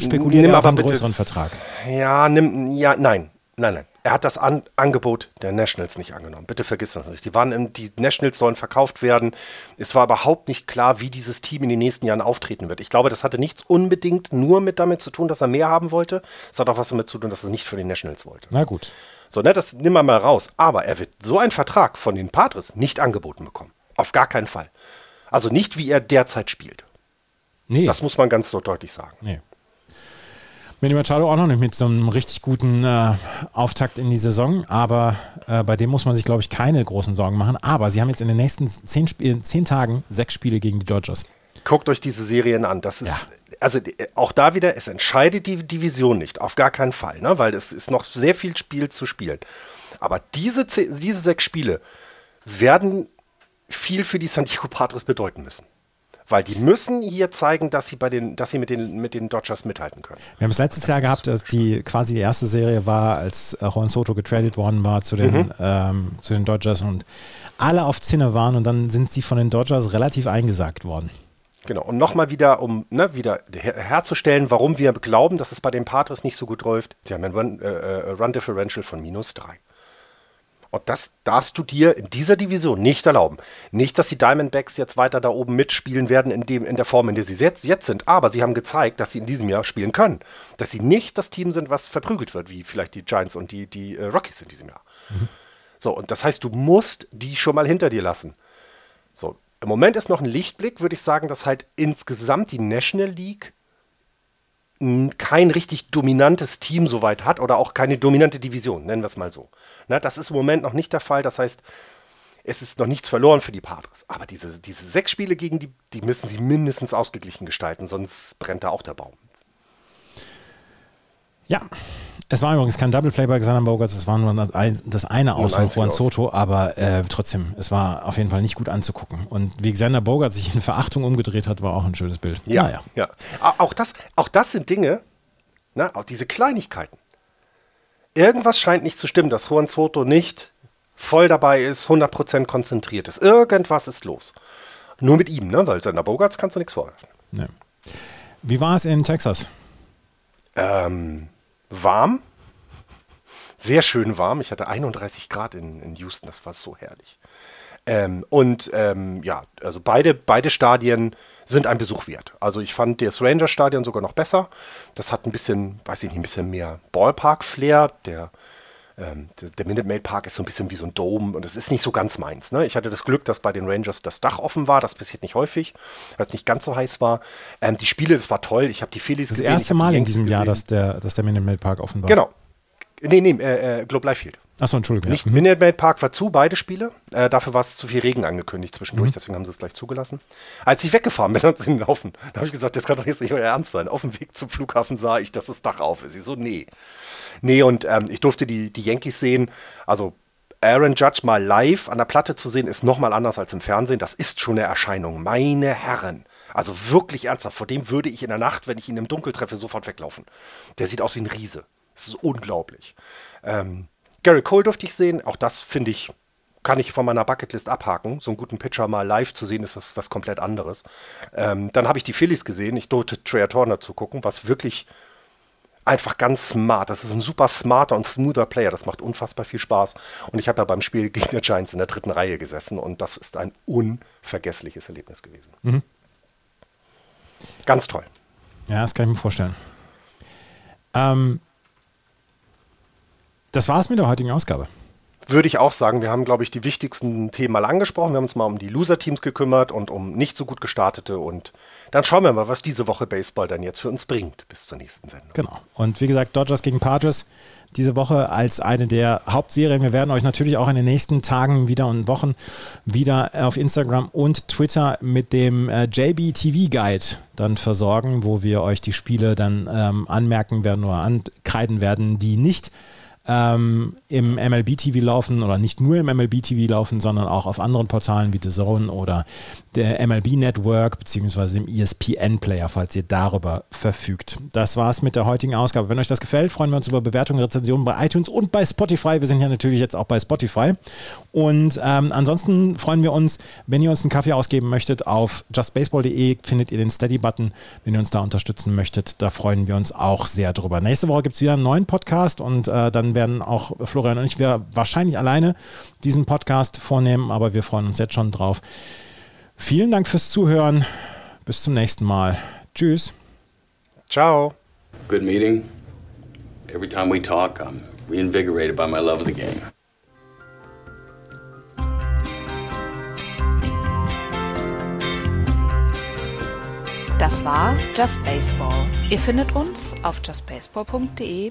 spekuliert Nimm er auf einen bitte- größeren Vertrag. Ja, nimm, ja, nein, nein, nein. Er hat das An Angebot der Nationals nicht angenommen. Bitte vergiss das nicht. Die, waren im, die Nationals sollen verkauft werden. Es war überhaupt nicht klar, wie dieses Team in den nächsten Jahren auftreten wird. Ich glaube, das hatte nichts unbedingt nur mit damit zu tun, dass er mehr haben wollte. Es hat auch was damit zu tun, dass er nicht für die Nationals wollte. Na gut. So, ne, das nimm mal mal raus. Aber er wird so einen Vertrag von den Padres nicht angeboten bekommen. Auf gar keinen Fall. Also nicht, wie er derzeit spielt. Nee. Das muss man ganz deutlich sagen. Nee. Manny Machado auch noch nicht mit so einem richtig guten äh, Auftakt in die Saison, aber äh, bei dem muss man sich, glaube ich, keine großen Sorgen machen. Aber sie haben jetzt in den nächsten zehn, Spiel zehn Tagen sechs Spiele gegen die Dodgers. Guckt euch diese Serien an. Das ist, also äh, auch da wieder, es entscheidet die Division nicht, auf gar keinen Fall, ne? weil es ist noch sehr viel Spiel zu spielen. Aber diese, diese sechs Spiele werden viel für die San Diego Padres bedeuten müssen. Weil die müssen hier zeigen, dass sie, bei den, dass sie mit, den, mit den Dodgers mithalten können. Wir haben es letztes Jahr gehabt, dass die quasi die erste Serie war, als äh, Juan Soto getradet worden war zu den, Mhm. ähm, zu den Dodgers und alle auf Zinne waren und dann sind sie von den Dodgers relativ eingesagt worden. Genau. Und nochmal wieder, um ne, wieder her herzustellen, warum wir glauben, dass es bei den Padres nicht so gut läuft. Die haben ein Run, äh, Run Differential von minus 3. Und das darfst du dir in dieser Division nicht erlauben. Nicht, dass die Diamondbacks jetzt weiter da oben mitspielen werden in, dem, in der Form, in der sie jetzt, jetzt sind, aber sie haben gezeigt, dass sie in diesem Jahr spielen können. Dass sie nicht das Team sind, was verprügelt wird, wie vielleicht die Giants und die, die äh, Rockies in diesem Jahr. So, und das heißt, du musst die schon mal hinter dir lassen. So, im Moment ist noch ein Lichtblick, würde ich sagen, dass halt insgesamt die National League kein richtig dominantes Team soweit hat oder auch keine dominante Division, nennen wir es mal so. Na, das ist im Moment noch nicht der Fall. Das heißt, es ist noch nichts verloren für die Padres. Aber diese, diese sechs Spiele gegen die, die müssen sie mindestens ausgeglichen gestalten, sonst brennt da auch der Baum. Ja, es war übrigens kein Double Play bei Xander Bogarts, es war nur das, ein, das eine aus von Juan. Soto, aber äh, trotzdem, es war auf jeden Fall nicht gut anzugucken. Und wie Xander Bogart sich in Verachtung umgedreht hat, war auch ein schönes Bild. Ja, Naja. ja. Au- Auch das, auch das sind Dinge, ne, auch diese Kleinigkeiten. Irgendwas scheint nicht zu stimmen, dass Juan Soto nicht voll dabei ist, 100% konzentriert ist. Irgendwas ist los. Nur mit ihm, ne? weil seiner Bogarts kannst du nichts vorwerfen. Nee. Wie war es in Texas? Ähm, warm. Sehr schön warm. Ich hatte 31 Grad in, in Houston, das war so herrlich. Ähm, und ähm, ja, also beide, beide Stadien sind ein Besuch wert. Also ich fand das Ranger-Stadion sogar noch besser. Das hat ein bisschen, weiß ich nicht, ein bisschen mehr Ballpark-Flair. Der, ähm, der, der Minute Maid Park ist so ein bisschen wie so ein Dome und es ist nicht so ganz meins. Ne? Ich hatte das Glück, dass bei den Rangers das Dach offen war. Das passiert nicht häufig, weil es nicht ganz so heiß war. Ähm, die Spiele, das war toll. Ich habe die Phillies Das gesehen. ich erste Mal in diesem Jahr, gesehen. dass der, dass der Minute Maid Park offen war. Genau. Nee, nee, äh, äh, Globe Life Field. Achso, Entschuldigung. Nicht ja. Minute Maid Park war zu, beide Spiele. Äh, dafür war es zu viel Regen angekündigt Mhm. zwischendurch, deswegen haben sie es gleich zugelassen. Als ich weggefahren bin, hat sie ihn laufen. Da habe ich gesagt, das kann doch jetzt nicht euer Ernst sein. Auf dem Weg zum Flughafen sah ich, dass das Dach auf ist. Ich so, nee. Nee, und ähm, ich durfte die, die Yankees sehen. Also Aaron Judge mal live an der Platte zu sehen, ist nochmal anders als im Fernsehen. Das ist schon eine Erscheinung. Meine Herren. Also wirklich ernsthaft. Vor dem würde ich in der Nacht, wenn ich ihn im Dunkel treffe, sofort weglaufen. Der sieht aus wie ein Riese. Das ist unglaublich. Ähm, Gary Cole durfte ich sehen. Auch das finde ich, kann ich von meiner Bucketlist abhaken. So einen guten Pitcher mal live zu sehen, ist was, was komplett anderes. Ähm, dann habe ich die Phillies gesehen. Ich durfte Trey Turner zugucken, was wirklich einfach ganz smart. Das ist ein super smarter und smoother Player. Das macht unfassbar viel Spaß. Und ich habe ja beim Spiel gegen die Giants in der dritten Reihe gesessen und das ist ein unvergessliches Erlebnis gewesen. Ganz toll. Ja, das kann ich mir vorstellen. Ähm, das war es mit der heutigen Ausgabe. Würde ich auch sagen, wir haben, glaube ich, die wichtigsten Themen mal angesprochen. Wir haben uns mal um die Loser-Teams gekümmert und um nicht so gut gestartete. Und dann schauen wir mal, was diese Woche Baseball dann jetzt für uns bringt bis zur nächsten Sendung. Genau. Und wie gesagt, Dodgers gegen Padres diese Woche als eine der Hauptserien. Wir werden euch natürlich auch in den nächsten Tagen wieder und Wochen wieder auf Instagram und Twitter mit dem äh, JB TV Guide dann versorgen, wo wir euch die Spiele dann ähm, anmerken werden oder ankreiden werden, die nicht ähm, im MLB TV laufen oder nicht nur im MLB TV laufen, sondern auch auf anderen Portalen wie The Zone oder der MLB Network beziehungsweise dem ESPN Player, falls ihr darüber verfügt. Das war's mit der heutigen Ausgabe. Wenn euch das gefällt, freuen wir uns über Bewertungen, Rezensionen bei iTunes und bei Spotify. Wir sind ja natürlich jetzt auch bei Spotify. Und ähm, ansonsten freuen wir uns, wenn ihr uns einen Kaffee ausgeben möchtet, auf justbaseball.de findet ihr den Steady-Button, wenn ihr uns da unterstützen möchtet. Da freuen wir uns auch sehr drüber. Nächste Woche gibt es wieder einen neuen Podcast und äh, dann werden auch Florian und ich wir wahrscheinlich alleine diesen Podcast vornehmen, aber wir freuen uns jetzt schon drauf. Vielen Dank fürs Zuhören. Bis zum nächsten Mal. Tschüss. Ciao. Good meeting. Every time we talk, I'm reinvigorated by my love of the game. Das war Just Baseball. Ihr findet uns auf justbaseball.de,